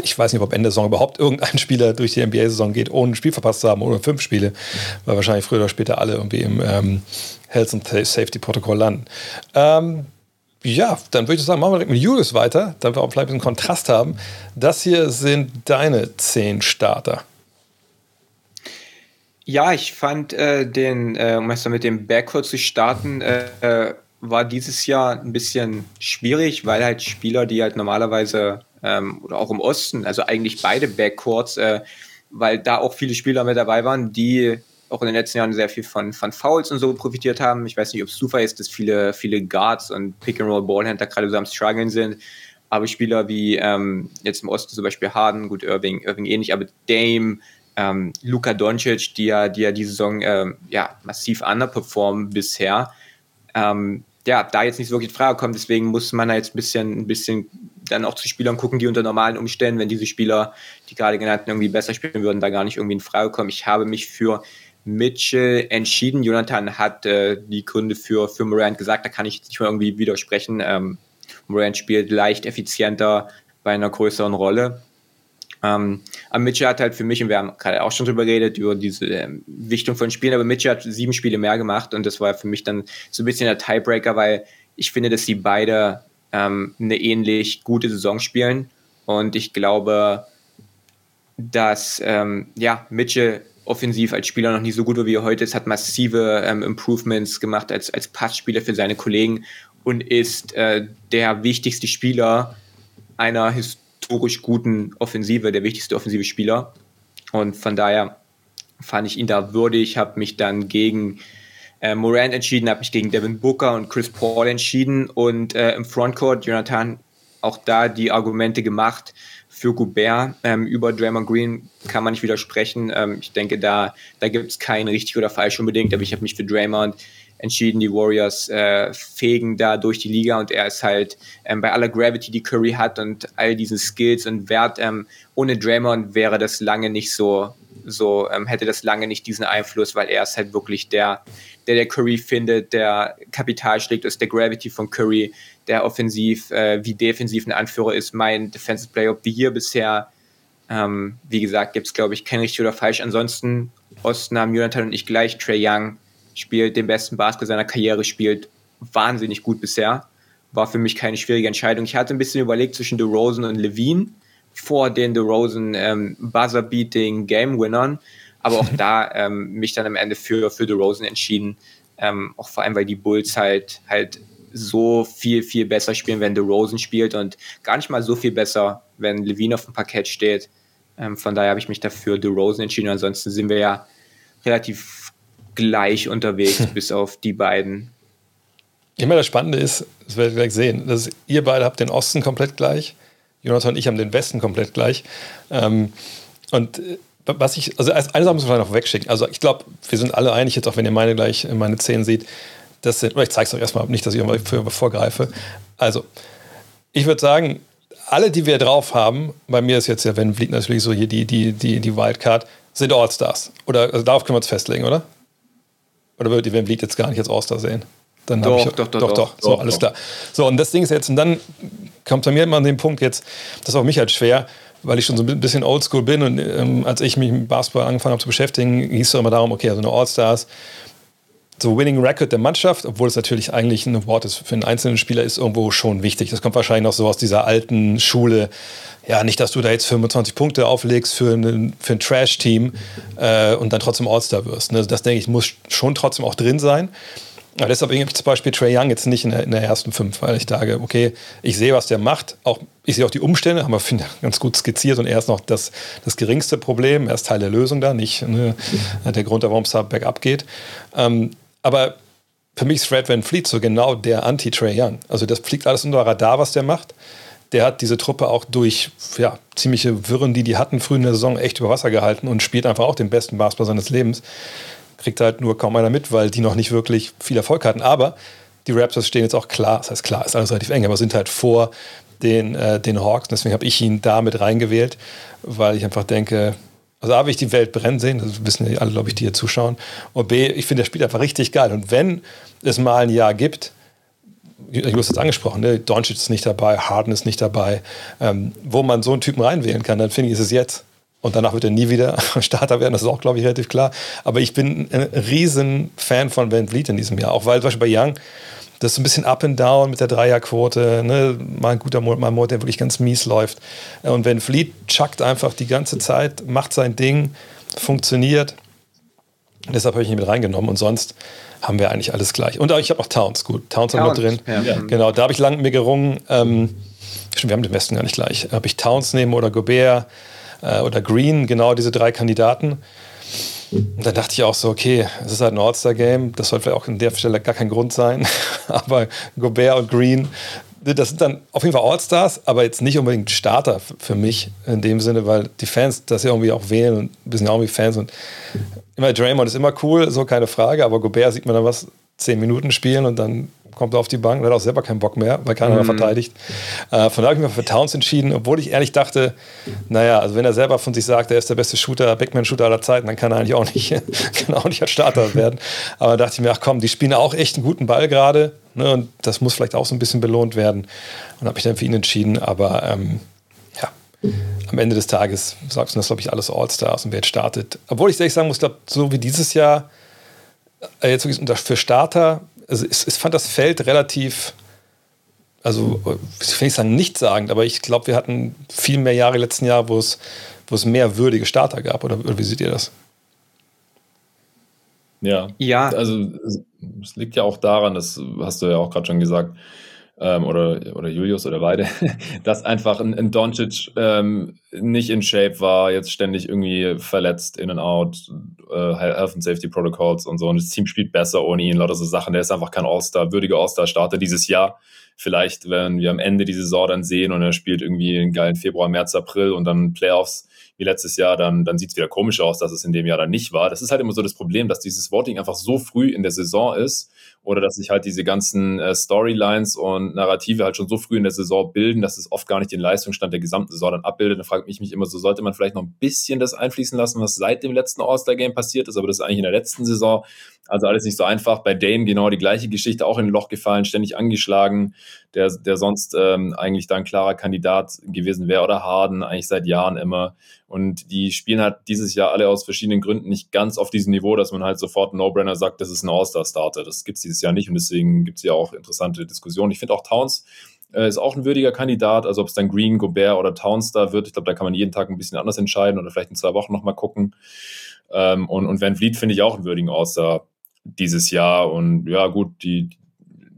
ich weiß nicht, ob Ende der Saison überhaupt irgendein Spieler durch die NBA-Saison geht, ohne ein Spiel verpasst zu haben oder fünf Spiele, weil wahrscheinlich früher oder später alle irgendwie im ähm, Health and Safety Protokoll landen. Ähm, ja, dann würde ich sagen, machen wir direkt mit Julius weiter, damit wir auch vielleicht ein bisschen Kontrast haben. Das hier sind deine zehn Starter.
Ja, ich fand äh, den, äh, um erst mal mit dem Backcourt zu starten, äh, äh, war dieses Jahr ein bisschen schwierig, weil halt Spieler, die halt normalerweise ähm, oder auch im Osten, also eigentlich beide Backcourts, äh, weil da auch viele Spieler mit dabei waren, die auch in den letzten Jahren sehr viel von, von Fouls und so profitiert haben. Ich weiß nicht, ob es Zufall ist, dass viele, viele Guards und Pick-and-Roll-Ballhändler gerade so am struggeln sind. Aber Spieler wie ähm, jetzt im Osten zum Beispiel Harden, gut, Irving, Irving ähnlich, aber Dame, ähm, Luka Doncic, die ja, die ja die Saison ähm, ja, massiv underperformen bisher, ähm, ja, da jetzt nicht so wirklich in Frage kommt. Deswegen muss man da jetzt ein bisschen, ein bisschen dann auch zu Spielern gucken, die unter normalen Umständen, wenn diese Spieler, die gerade genannten, irgendwie besser spielen würden, da gar nicht irgendwie in Frage kommen. Ich habe mich für Mitchell entschieden. Jonathan hat äh, die Gründe für, für Morant gesagt, da kann ich nicht mal irgendwie widersprechen. Ähm, Morant spielt leicht effizienter bei einer größeren Rolle. Ähm, aber Mitchell hat halt für mich, und wir haben gerade auch schon drüber geredet, über diese ähm, Wichtung von Spielen, aber Mitchell hat sieben Spiele mehr gemacht und das war für mich dann so ein bisschen der Tiebreaker, weil ich finde, dass sie beide ähm, eine ähnlich gute Saison spielen und ich glaube, dass ähm, ja, Mitchell offensiv als Spieler noch nicht so gut war, wie er heute ist, hat massive ähm, Improvements gemacht als, als Passspieler für seine Kollegen und ist äh, der wichtigste Spieler einer historisch guten Offensive, der wichtigste offensive Spieler. Und von daher fand ich ihn da würdig, habe mich dann gegen äh, Moran entschieden, habe mich gegen Devin Booker und Chris Paul entschieden und äh, im Frontcourt Jonathan auch da die Argumente gemacht für Goubert. Ähm, über Draymond Green kann man nicht widersprechen. Ähm, ich denke, da, da gibt es kein richtig oder falsch unbedingt, aber ich habe mich für Draymond entschieden. Die Warriors äh, fegen da durch die Liga und er ist halt ähm, bei aller Gravity, die Curry hat und all diesen Skills und Wert. Ähm, ohne Draymond wäre das lange nicht so, so ähm, hätte das lange nicht diesen Einfluss, weil er ist halt wirklich der, der der Curry findet, der Kapital schlägt, ist der Gravity von Curry, der offensiv äh, wie defensiv ein Anführer ist. Mein Defensive Player of the Year bisher. Ähm, wie gesagt, gibt es, glaube ich, kein richtig oder falsch. Ansonsten, Osten haben Jonathan und ich gleich. Trey Young spielt den besten Basketball seiner Karriere, spielt wahnsinnig gut bisher. War für mich keine schwierige Entscheidung. Ich hatte ein bisschen überlegt zwischen DeRozan und Levine vor den DeRozan ähm, Buzzer-Beating Game-Winnern. Aber auch da ähm, mich dann am Ende für, für DeRozan entschieden. Ähm, auch vor allem, weil die Bulls halt, halt so viel, viel besser spielen, wenn DeRozan spielt und gar nicht mal so viel besser, wenn Levine auf dem Parkett steht. Ähm, von daher habe ich mich dafür DeRozan entschieden. Ansonsten sind wir ja relativ gleich unterwegs, bis auf die beiden.
Immer das Spannende ist, das werdet ihr gleich sehen, dass ihr beide habt den Osten komplett gleich. Jonathan und ich haben den Westen komplett gleich. Ähm, und äh, was ich, also eine Sache muss man vielleicht noch wegschicken. Also ich glaube, wir sind alle einig, jetzt auch wenn ihr meine gleich meine Zehn seht, das sind, ich zeige es euch erstmal, nicht, dass ich immer vorgreife. Also, ich würde sagen, alle, die wir drauf haben, bei mir ist jetzt ja, wenn Vliet natürlich so hier die, die, die, die Wildcard, sind All-Stars. Oder also darauf können wir uns festlegen, oder? Oder würdet ihr Van Vliet jetzt gar nicht als All-Star sehen? Dann
doch,
ich,
doch, doch,
doch, doch, So, doch, alles klar. So, und das Ding ist jetzt, und dann kommt bei mir immer an den Punkt jetzt, das ist auch mich halt schwer, weil ich schon so ein bisschen oldschool bin und ähm, als ich mich mit Basketball angefangen habe zu beschäftigen, hieß es immer darum, okay, also eine All-Stars, so Winning Record der Mannschaft, obwohl es natürlich eigentlich ein Award ist für einen einzelnen Spieler, ist irgendwo schon wichtig. Das kommt wahrscheinlich noch so aus dieser alten Schule. Ja, nicht, dass du da jetzt 25 Punkte auflegst für, einen, für ein Trash-Team äh, und dann trotzdem All-Star wirst. Ne? Das denke ich, muss schon trotzdem auch drin sein. Aber deshalb habe ich zum Beispiel Trey Young jetzt nicht in der, in der, ersten fünf, weil ich sage, okay, ich sehe, was der macht. Auch, ich sehe auch die Umstände, haben wir ganz gut skizziert und er ist noch das, das geringste Problem. Er ist Teil der Lösung da, nicht ne, der Grund, warum es da bergab geht. Ähm, aber für mich ist Fred Van Fleet so genau der Anti-Trey Young. Also das fliegt alles unter Radar, was der macht. Der hat diese Truppe auch durch ja, ziemliche Wirren, die die hatten, früh in der Saison echt über Wasser gehalten und spielt einfach auch den besten Basketball seines Lebens. Kriegt halt nur kaum einer mit, weil die noch nicht wirklich viel Erfolg hatten. Aber die Raptors stehen jetzt auch klar, das heißt klar, ist alles relativ eng, aber sind halt vor den, äh, den Hawks. Deswegen habe ich ihn da mit reingewählt, weil ich einfach denke, also A, will ich die Welt brennen sehen, das wissen ja alle, glaube ich, die hier zuschauen. Und B, ich finde, der spielt einfach richtig geil. Und wenn es mal ein Jahr gibt, du hast es angesprochen, ne? Doncic ist nicht dabei, Harden ist nicht dabei, ähm, wo man so einen Typen reinwählen kann, dann finde ich, ist es jetzt. Und danach wird er nie wieder Starter werden, das ist auch, glaube ich, relativ klar. Aber ich bin ein riesen Fan von Van Vliet in diesem Jahr, auch weil zum Beispiel bei Young, das ist ein bisschen up and down mit der Dreierquote. Ne? Mal ein guter Monat, mal ein Monat, der wirklich ganz mies läuft. Und wenn Fleet chuckt einfach die ganze Zeit, macht sein Ding, funktioniert. Deshalb habe ich ihn mit reingenommen und sonst haben wir eigentlich alles gleich. Und ich habe auch Towns, gut. Towns, Towns haben wir drin. Ja. Genau, da habe ich lange mit mir gerungen. Ähm, wir haben den Westen gar nicht gleich. Ob ich Towns nehme oder Gobert äh, oder Green, genau diese drei Kandidaten. Und dann dachte ich auch so, okay, es ist halt ein All-Star-Game, das sollte vielleicht auch an der Stelle gar kein Grund sein. aber Gobert und Green, das sind dann auf jeden Fall All-Stars, aber jetzt nicht unbedingt Starter für mich in dem Sinne, weil die Fans das ja irgendwie auch wählen und wir sind ja auch irgendwie Fans und immer Draymond ist immer cool, so keine Frage, aber Gobert sieht man dann was, zehn Minuten spielen und dann kommt er auf die Bank und hat auch selber keinen Bock mehr, weil keiner mhm. mehr verteidigt. Äh, von daher habe ich mich für Towns entschieden, obwohl ich ehrlich dachte, naja, also wenn er selber von sich sagt, er ist der beste Shooter, Backman-Shooter aller Zeiten, dann kann er eigentlich auch nicht, kann auch nicht als Starter werden. Aber da dachte ich mir, ach komm, die spielen auch echt einen guten Ball gerade ne, und das muss vielleicht auch so ein bisschen belohnt werden. Und habe mich dann für ihn entschieden, aber ähm, ja, am Ende des Tages sagst du das, glaube ich, alles All-Stars und wer jetzt startet. Obwohl ich ehrlich sagen muss, glaub, so wie dieses Jahr, jetzt wirklich für Starter also ich, ich fand das Feld relativ, also ich will nicht sagen nichtssagend, aber ich glaube, wir hatten viel mehr Jahre letzten Jahr, wo es wo es mehr würdige Starter gab. Oder, oder wie seht ihr das?
Ja. ja. Also es liegt ja auch daran, das hast du ja auch gerade schon gesagt, ähm, oder, oder Julius oder beide, dass einfach ein, ein Doncic ähm, nicht in Shape war, jetzt ständig irgendwie verletzt, in and out, äh, Health and Safety Protocols und so. Und das Team spielt besser ohne ihn, lauter so Sachen. Der ist einfach kein All-Star, würdiger All-Star-Starter dieses Jahr. Vielleicht, wenn wir am Ende die Saison dann sehen und er spielt irgendwie einen geilen Februar, März, April und dann Playoffs wie letztes Jahr, dann, dann sieht es wieder komisch aus, dass es in dem Jahr dann nicht war. Das ist halt immer so das Problem, dass dieses Voting einfach so früh in der Saison ist oder dass sich halt diese ganzen äh, Storylines und Narrative halt schon so früh in der Saison bilden, dass es oft gar nicht den Leistungsstand der gesamten Saison dann abbildet. Dann frage ich mich immer so, sollte man vielleicht noch ein bisschen das einfließen lassen, was seit dem letzten All-Star-Game passiert ist, aber das ist eigentlich in der letzten Saison. Also alles nicht so einfach. Bei Dane genau die gleiche Geschichte, auch in ein Loch gefallen, ständig angeschlagen, der, der sonst ähm, eigentlich da ein klarer Kandidat gewesen wäre oder Harden, eigentlich seit Jahren immer. Und die spielen halt dieses Jahr alle aus verschiedenen Gründen nicht ganz auf diesem Niveau, dass man halt sofort No-Brainer sagt, das ist ein All-Star-Starter. Das gibt es dieses Jahr nicht und deswegen gibt es ja auch interessante Diskussionen. Ich finde auch Towns äh, ist auch ein würdiger Kandidat. Also ob es dann Green, Gobert oder Towns da wird, ich glaube, da kann man jeden Tag ein bisschen anders entscheiden oder vielleicht in zwei Wochen nochmal gucken. Ähm, und, und Van Vliet finde ich auch einen würdigen All-Star dieses Jahr. Und ja, gut, die,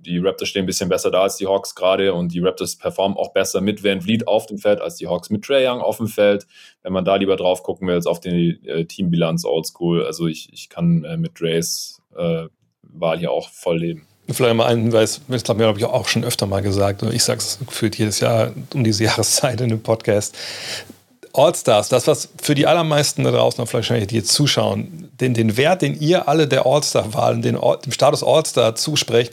die Raptors stehen ein bisschen besser da als die Hawks gerade und die Raptors performen auch besser mit Van Vliet auf dem Feld als die Hawks mit Trey Young auf dem Feld. Wenn man da lieber drauf gucken will, als auf die äh, Teambilanz Oldschool. Also ich, ich kann äh, mit Drays äh, Wahl hier auch voll leben.
Vielleicht mal einen Hinweis, das habe ich auch schon öfter mal gesagt, ich sage es gefühlt jedes Jahr um diese Jahreszeit in dem Podcast. All-Stars, das, was für die allermeisten da draußen, vielleicht wahrscheinlich die jetzt zuschauen, den, den Wert, den ihr alle der All-Star-Wahlen, dem Status All-Star zusprecht,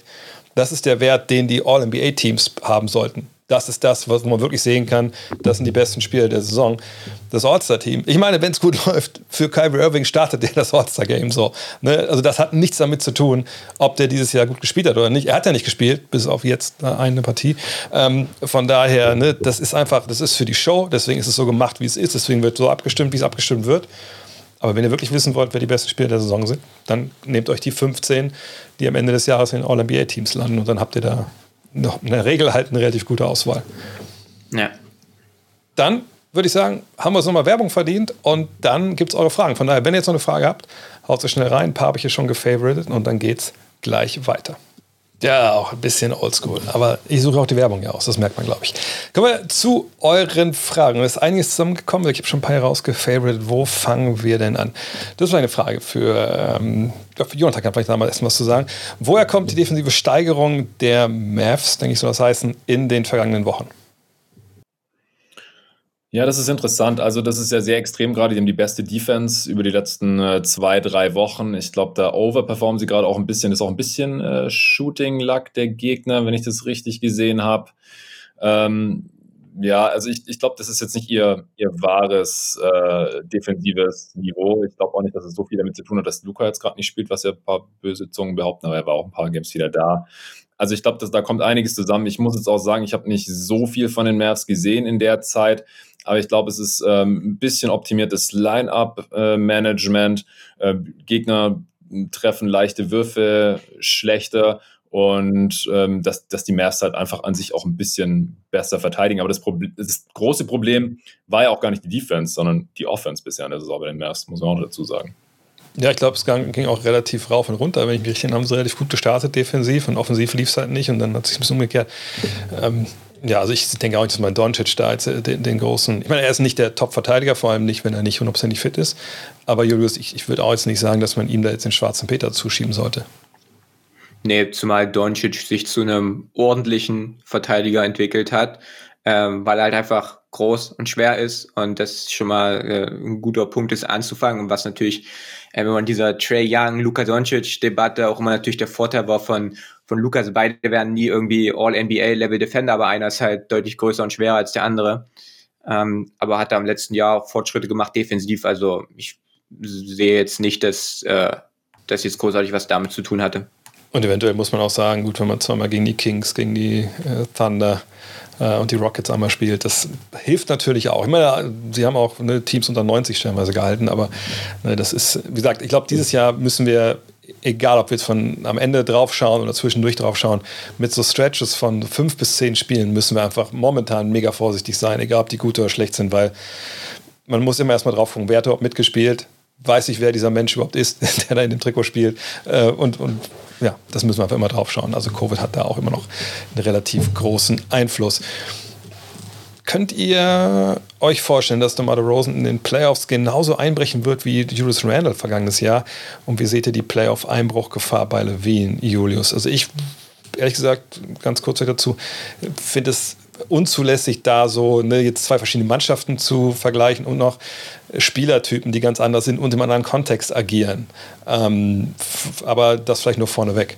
das ist der Wert, den die All-NBA-Teams haben sollten. Das ist das, was man wirklich sehen kann. Das sind die besten Spieler der Saison. Das All-Star-Team. Ich meine, wenn es gut läuft, für Kyrie Irving startet der das All-Star-Game so. Ne? Also das hat nichts damit zu tun, ob der dieses Jahr gut gespielt hat oder nicht. Er hat ja nicht gespielt, bis auf jetzt eine Partie. Ähm, von daher, ne, das ist einfach, das ist für die Show. Deswegen ist es so gemacht, wie es ist. Deswegen wird so abgestimmt, wie es abgestimmt wird. Aber wenn ihr wirklich wissen wollt, wer die besten Spieler der Saison sind, dann nehmt euch die 15, die am Ende des Jahres in den All-NBA-Teams landen und dann habt ihr da noch in der Regel halt eine relativ gute Auswahl.
Ja.
Dann würde ich sagen, haben wir uns nochmal Werbung verdient und dann gibt es eure Fragen. Von daher, wenn ihr jetzt noch eine Frage habt, haut sie schnell rein. Ein paar habe ich hier schon gefavoritet und dann geht's gleich weiter. Ja, auch ein bisschen oldschool. Aber ich suche auch die Werbung ja aus, das merkt man, glaube ich. Kommen wir zu euren Fragen. Es ist einiges zusammengekommen. Ich habe schon ein paar hier rausgefavoritet. Wo fangen wir denn an? Das ist eine Frage für, ähm, für Jonathan, kann vielleicht da mal erst was zu sagen. Woher kommt die defensive Steigerung der Mavs, denke ich, soll das heißen, in den vergangenen Wochen?
Ja, das ist interessant. Also, das ist ja sehr extrem gerade. Die haben die beste Defense über die letzten äh, zwei, drei Wochen. Ich glaube, da overperformen sie gerade auch ein bisschen. Ist auch ein bisschen äh, Shooting-Luck der Gegner, wenn ich das richtig gesehen habe. Ähm, ja, also ich, ich glaube, das ist jetzt nicht ihr, ihr wahres äh, defensives Niveau. Ich glaube auch nicht, dass es so viel damit zu tun hat, dass Luca jetzt gerade nicht spielt, was ja ein paar böse Zungen behaupten, aber er war auch ein paar Games wieder da. Also ich glaube, da kommt einiges zusammen. Ich muss jetzt auch sagen, ich habe nicht so viel von den Mavs gesehen in der Zeit. Aber ich glaube, es ist ähm, ein bisschen optimiertes Line-up-Management. Äh, äh, Gegner treffen leichte Würfe schlechter und ähm, dass, dass die Mavs halt einfach an sich auch ein bisschen besser verteidigen. Aber das, Problem, das große Problem war ja auch gar nicht die Defense, sondern die Offense bisher in der Saison bei den Mavs, muss man auch dazu sagen.
Ja, ich glaube, es ging auch relativ rauf und runter. Wenn ich mich richtig erinnere, haben relativ gut gestartet defensiv und offensiv lief es halt nicht und dann hat es sich ein bisschen umgekehrt. Ähm, ja, also ich denke auch nicht, dass man Doncic da als äh, den, den, großen. Ich meine, er ist nicht der Top-Verteidiger, vor allem nicht, wenn er nicht hundertprozentig fit ist. Aber Julius, ich, ich würde auch jetzt nicht sagen, dass man ihm da jetzt den schwarzen Peter zuschieben sollte.
Nee, zumal Doncic sich zu einem ordentlichen Verteidiger entwickelt hat, ähm, weil er halt einfach groß und schwer ist und das schon mal äh, ein guter Punkt ist anzufangen und was natürlich, äh, wenn man dieser Trey Young, Luka Doncic Debatte auch immer natürlich der Vorteil war von von Lukas. Beide werden nie irgendwie All-NBA-Level-Defender, aber einer ist halt deutlich größer und schwerer als der andere. Ähm, aber hat da im letzten Jahr Fortschritte gemacht defensiv. Also ich sehe jetzt nicht, dass äh, das jetzt großartig was damit zu tun hatte.
Und eventuell muss man auch sagen, gut, wenn man zweimal gegen die Kings, gegen die äh, Thunder äh, und die Rockets einmal spielt, das hilft natürlich auch. Ich meine, sie haben auch ne, Teams unter 90 stellenweise gehalten, aber ne, das ist, wie gesagt, ich glaube, dieses Jahr müssen wir egal ob wir jetzt von am Ende drauf schauen oder zwischendurch drauf schauen, mit so Stretches von fünf bis zehn Spielen müssen wir einfach momentan mega vorsichtig sein, egal ob die gut oder schlecht sind, weil man muss immer erstmal drauf gucken, wer hat überhaupt mitgespielt, weiß ich, wer dieser Mensch überhaupt ist, der da in dem Trikot spielt. Äh, und, und ja, das müssen wir einfach immer drauf schauen. Also Covid hat da auch immer noch einen relativ großen Einfluss. Könnt ihr euch vorstellen, dass DeMar Rosen in den Playoffs genauso einbrechen wird wie Julius Randle vergangenes Jahr? Und wie seht ihr die Playoff-Einbruchgefahr bei Levine, Julius? Also ich, ehrlich gesagt, ganz kurz dazu, finde es unzulässig, da so ne, jetzt zwei verschiedene Mannschaften zu vergleichen und noch Spielertypen, die ganz anders sind und im anderen Kontext agieren. Ähm, aber das vielleicht nur vorneweg.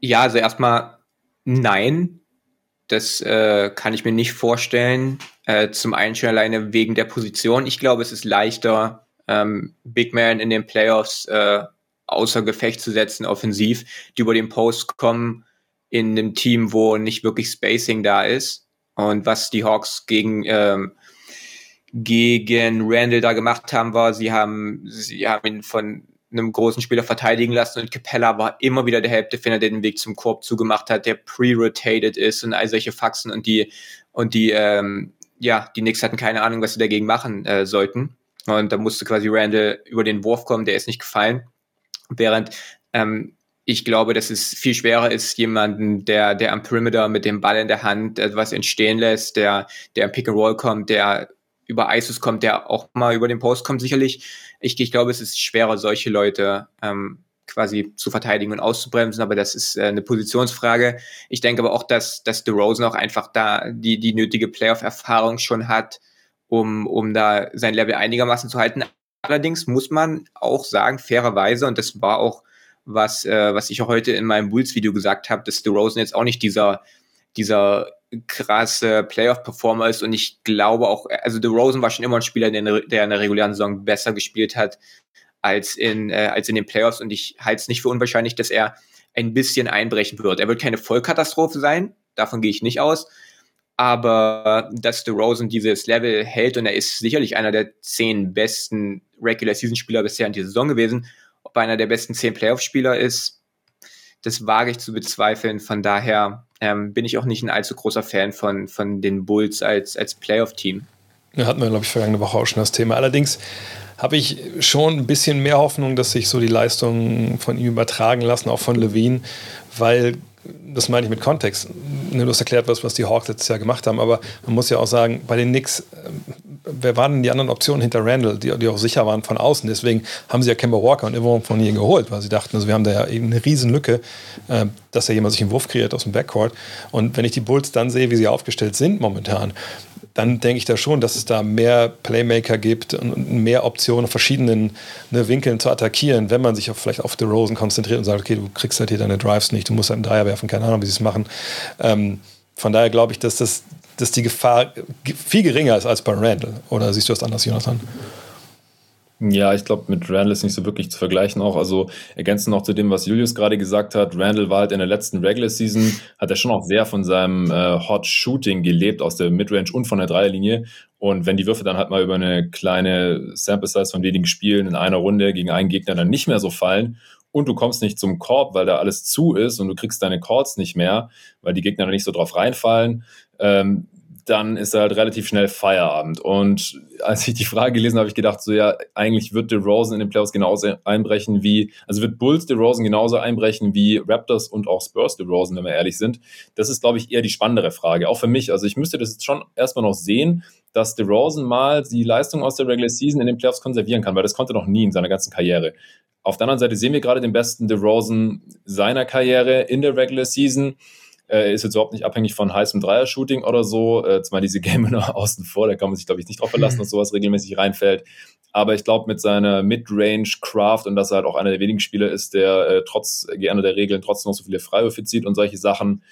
Ja, also erstmal nein. Das äh, kann ich mir nicht vorstellen. Äh, zum einen schon alleine wegen der Position. Ich glaube, es ist leichter, ähm, Big Man in den Playoffs äh, außer Gefecht zu setzen, offensiv, die über den Post kommen in einem Team, wo nicht wirklich Spacing da ist. Und was die Hawks gegen, ähm, gegen Randall da gemacht haben, war, sie haben, sie haben ihn von einem großen Spieler verteidigen lassen und Capella war immer wieder der Hauptdefender, der den Weg zum Korb zugemacht hat, der pre-rotated ist und all solche Faxen und die, und die, ähm, ja, die Knicks hatten keine Ahnung, was sie dagegen machen äh, sollten. Und da musste quasi Randall über den Wurf kommen, der ist nicht gefallen. Während ähm, ich glaube, dass es viel schwerer ist, jemanden, der, der am Perimeter mit dem Ball in der Hand etwas entstehen lässt, der, der am Pick and Roll kommt, der über ISIS kommt, der auch mal über den Post kommt, sicherlich. Ich, ich glaube, es ist schwerer, solche Leute ähm, quasi zu verteidigen und auszubremsen, aber das ist äh, eine Positionsfrage. Ich denke aber auch, dass, dass DeRozan auch einfach da die, die nötige Playoff-Erfahrung schon hat, um, um da sein Level einigermaßen zu halten. Allerdings muss man auch sagen, fairerweise, und das war auch was, äh, was ich auch heute in meinem Bulls-Video gesagt habe, dass DeRozan jetzt auch nicht dieser, dieser krasse Playoff-Performer ist. Und ich glaube auch, also DeRozan war schon immer ein Spieler, der, der in der regulären Saison besser gespielt hat als in, äh, als in den Playoffs. Und ich halte es nicht für unwahrscheinlich, dass er ein bisschen einbrechen wird. Er wird keine Vollkatastrophe sein, davon gehe ich nicht aus, aber dass DeRozan dieses Level hält und er ist sicherlich einer der zehn besten Regular-Season-Spieler bisher in dieser Saison gewesen ob er einer der besten zehn Playoff-Spieler ist, das wage ich zu bezweifeln. Von daher ähm, bin ich auch nicht ein allzu großer Fan von, von den Bulls als, als Playoff-Team.
Ja, hatten wir, glaube ich, vergangene Woche auch schon das Thema. Allerdings habe ich schon ein bisschen mehr Hoffnung, dass sich so die Leistungen von ihm übertragen lassen, auch von Levine, weil das meine ich mit Kontext. Du hast erklärt, was, was die Hawks letztes Jahr gemacht haben, aber man muss ja auch sagen, bei den Knicks, ähm, wer waren denn die anderen Optionen hinter Randall, die, die auch sicher waren von außen? Deswegen haben sie ja Kemba Walker und Everon von hier geholt, weil sie dachten, also wir haben da ja eben eine riesen Lücke, äh, dass da jemand sich einen Wurf kreiert aus dem Backcourt. Und wenn ich die Bulls dann sehe, wie sie aufgestellt sind momentan, dann denke ich da schon, dass es da mehr Playmaker gibt und mehr Optionen, verschiedenen ne, Winkeln zu attackieren, wenn man sich auf, vielleicht auf The Rosen konzentriert und sagt, okay, du kriegst halt hier deine Drives nicht, du musst halt einen Dreier werfen, keine Ahnung, wie sie es machen. Ähm, von daher glaube ich, dass, das, dass die Gefahr viel geringer ist als bei Randall. Oder siehst du das anders, Jonathan?
Ja, ich glaube, mit Randall ist nicht so wirklich zu vergleichen auch. Also ergänzend noch zu dem, was Julius gerade gesagt hat. Randall war halt in der letzten Regular Season, hat er schon auch sehr von seinem äh, Hot Shooting gelebt aus der Midrange und von der Dreierlinie. Und wenn die Würfe dann halt mal über eine kleine Sample Size von wenigen Spielen in einer Runde gegen einen Gegner dann nicht mehr so fallen und du kommst nicht zum Korb, weil da alles zu ist und du kriegst deine Calls nicht mehr, weil die Gegner dann nicht so drauf reinfallen, ähm, dann ist halt relativ schnell Feierabend. Und als ich die Frage gelesen habe, habe ich gedacht, so ja, eigentlich wird DeRozan in den Playoffs genauso einbrechen wie, also wird Bulls DeRozan genauso einbrechen wie Raptors und auch Spurs DeRozan, wenn wir ehrlich sind. Das ist, glaube ich, eher die spannendere Frage, auch für mich. Also ich müsste das jetzt schon erstmal noch sehen, dass DeRozan mal die Leistung aus der Regular Season in den Playoffs konservieren kann, weil das konnte noch nie in seiner ganzen Karriere. Auf der anderen Seite sehen wir gerade den besten DeRozan seiner Karriere in der Regular Season. Äh, ist jetzt überhaupt nicht abhängig von heißem Dreier-Shooting oder so. Äh, zumal diese Game nur außen vor, da kann man sich, glaube ich, nicht drauf verlassen, dass sowas regelmäßig reinfällt. Aber ich glaube, mit seiner Mid-Range-Craft und dass er halt auch einer der wenigen Spieler ist, der äh, trotz gerne der Regeln trotzdem noch so viele Freiwürfe zieht und solche Sachen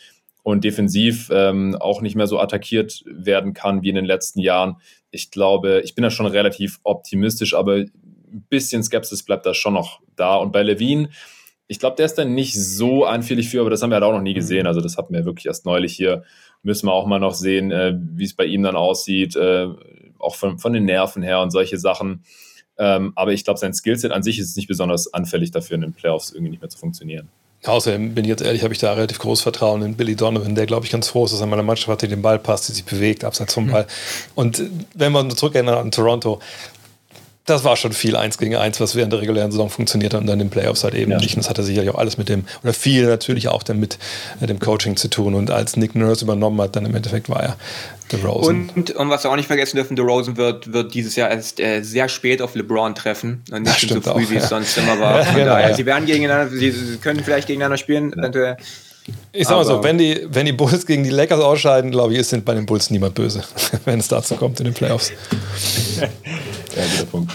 und defensiv ähm, auch nicht mehr so attackiert werden kann wie in den letzten Jahren. Ich glaube, ich bin da schon relativ optimistisch, aber ein bisschen Skepsis bleibt da schon noch da. Und bei Levine, ich glaube, der ist dann nicht so anfällig für, aber das haben wir halt auch noch nie mhm. gesehen. Also das hatten wir wirklich erst neulich hier. Müssen wir auch mal noch sehen, äh, wie es bei ihm dann aussieht, äh, auch von, von den Nerven her und solche Sachen. Ähm, aber ich glaube, sein Skillset an sich ist nicht besonders anfällig dafür, in den Playoffs irgendwie nicht mehr zu funktionieren.
Außerdem bin ich jetzt ehrlich, habe ich da relativ großes Vertrauen in Billy Donovan, der, glaube ich, ganz froh ist, dass er meiner Mannschaft hat, die den Ball passt, die sich bewegt, abseits vom Ball. Und wenn man zurückerinnert an Toronto, das war schon viel eins gegen eins, was während der regulären Saison funktioniert hat und dann in den Playoffs halt eben ja. nicht. Und das hatte sicherlich auch alles mit dem, oder viel natürlich auch dann mit äh, dem Coaching zu tun. Und als Nick Nurse übernommen hat, dann im Endeffekt war er
DeRozan. Und, und was wir auch nicht vergessen dürfen, DeRozan wird, wird dieses Jahr erst äh, sehr spät auf LeBron treffen und nicht so früh, auch, wie es sonst immer war. Ja, genau, daher, sie werden gegeneinander, sie, sie können vielleicht gegeneinander spielen, eventuell.
Ich sag mal so, wenn die, wenn die Bulls gegen die Lakers ausscheiden, glaube ich, ist bei den Bulls niemand böse, wenn es dazu kommt in den Playoffs. Ja, guter Punkt.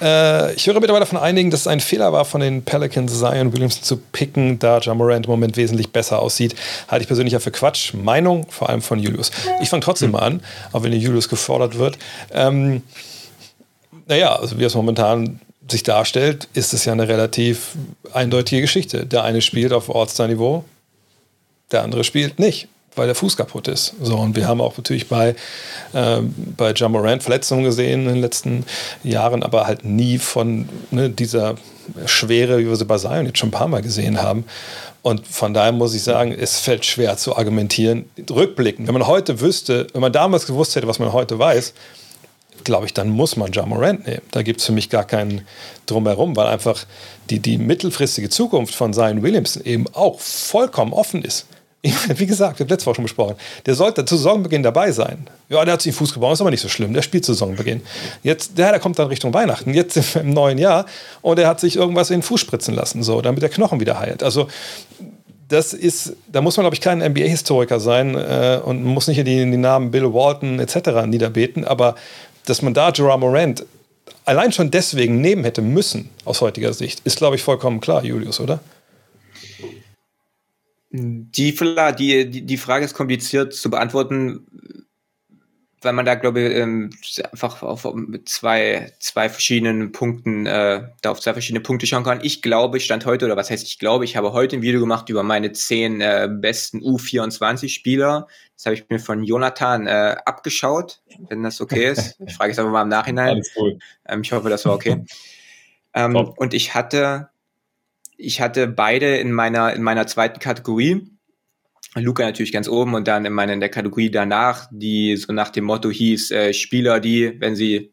Äh, ich höre mittlerweile von einigen, dass es ein Fehler war, von den Pelicans Zion Williamson zu picken, da Jamorant im Moment wesentlich besser aussieht. Halte ich persönlich ja für Quatsch. Meinung, vor allem von Julius. Ich fange trotzdem hm. mal an, auch wenn Julius gefordert wird. Ähm, naja, also wie es momentan sich darstellt, ist es ja eine relativ eindeutige Geschichte. Der eine spielt auf All-Star-Niveau, der andere spielt nicht weil der Fuß kaputt ist. So, und wir haben auch natürlich bei, äh, bei Jamorant Verletzungen gesehen in den letzten Jahren, aber halt nie von ne, dieser Schwere, wie wir sie bei Zion jetzt schon ein paar Mal gesehen haben. Und von daher muss ich sagen, es fällt schwer zu argumentieren. Rückblicken, wenn man heute wüsste, wenn man damals gewusst hätte, was man heute weiß, glaube ich, dann muss man Jamorant nehmen. Da gibt es für mich gar keinen Drumherum, weil einfach die, die mittelfristige Zukunft von Zion Williamson eben auch vollkommen offen ist. Wie gesagt, wir haben letzte Woche schon besprochen, der sollte zu Saisonbeginn dabei sein. Ja, der hat sich den Fuß gebrochen, ist aber nicht so schlimm, der spielt zu Saisonbeginn. Jetzt, der, der kommt dann Richtung Weihnachten, jetzt im neuen Jahr und er hat sich irgendwas in den Fuß spritzen lassen, so, damit der Knochen wieder heilt. Also, das ist, da muss man, glaube ich, kein NBA-Historiker sein äh, und muss nicht die, die Namen Bill Walton etc. niederbeten, aber dass man da Jerome Morant allein schon deswegen nehmen hätte müssen, aus heutiger Sicht, ist, glaube ich, vollkommen klar, Julius, oder?
Die, die, die Frage ist kompliziert zu beantworten, weil man da, glaube ich, ähm, einfach auf zwei, zwei verschiedenen Punkten, äh, da auf zwei verschiedene Punkte schauen kann. Ich glaube, ich stand heute, oder was heißt ich glaube, ich habe heute ein Video gemacht über meine zehn äh, besten U24-Spieler. Das habe ich mir von Jonathan äh, abgeschaut, wenn das okay ist. Ich frage es aber mal im Nachhinein. Alles cool. Ähm, ich hoffe, das war okay. Ähm, und ich hatte ich hatte beide in meiner, in meiner zweiten Kategorie. Luca natürlich ganz oben und dann in meiner in der Kategorie danach, die so nach dem Motto hieß, äh, Spieler, die, wenn sie,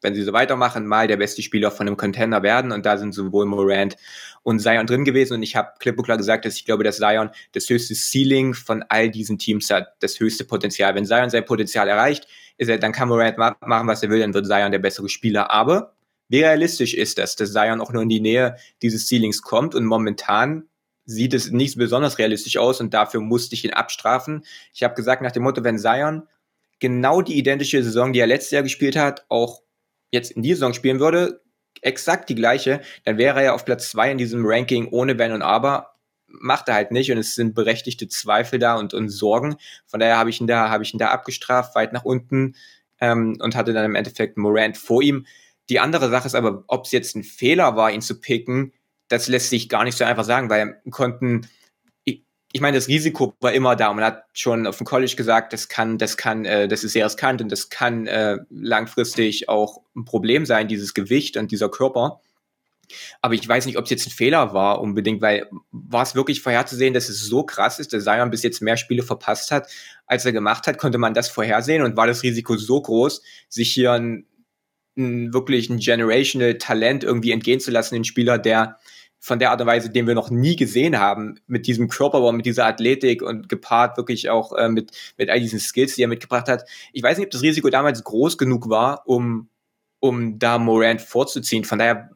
wenn sie so weitermachen, mal der beste Spieler von einem Contender werden. Und da sind sowohl Morant und Zion drin gewesen. Und ich habe klipp und klar gesagt, dass ich glaube, dass Zion das höchste Ceiling von all diesen Teams hat, das höchste Potenzial. Wenn Zion sein Potenzial erreicht, ist er, dann kann Morant machen, was er will, dann wird Zion der bessere Spieler. Aber wie realistisch ist das, dass Zion auch nur in die Nähe dieses Ceilings kommt und momentan sieht es nicht besonders realistisch aus und dafür musste ich ihn abstrafen. Ich habe gesagt nach dem Motto, wenn Zion genau die identische Saison, die er letztes Jahr gespielt hat, auch jetzt in dieser Saison spielen würde, exakt die gleiche, dann wäre er auf Platz zwei in diesem Ranking ohne Wenn und Aber. Macht er halt nicht und es sind berechtigte Zweifel da und, und Sorgen. Von daher habe ich ihn da, habe ich ihn da abgestraft, weit nach unten ähm, und hatte dann im Endeffekt Morant vor ihm. Die andere Sache ist aber, ob es jetzt ein Fehler war, ihn zu picken, das lässt sich gar nicht so einfach sagen, weil konnten, ich, ich meine, das Risiko war immer da. Man hat schon auf dem College gesagt, das kann, das kann, äh, das ist sehr riskant und das kann äh, langfristig auch ein Problem sein, dieses Gewicht und dieser Körper. Aber ich weiß nicht, ob es jetzt ein Fehler war unbedingt, weil war es wirklich vorherzusehen, dass es so krass ist, dass Zion bis jetzt mehr Spiele verpasst hat, als er gemacht hat, konnte man das vorhersehen und war das Risiko so groß, sich hier ein ein, wirklich ein generational Talent irgendwie entgehen zu lassen, den Spieler, der von der Art und Weise, den wir noch nie gesehen haben, mit diesem Körperbau, mit dieser Athletik und gepaart wirklich auch äh, mit, mit all diesen Skills, die er mitgebracht hat. Ich weiß nicht, ob das Risiko damals groß genug war, um, um da Morant vorzuziehen. Von daher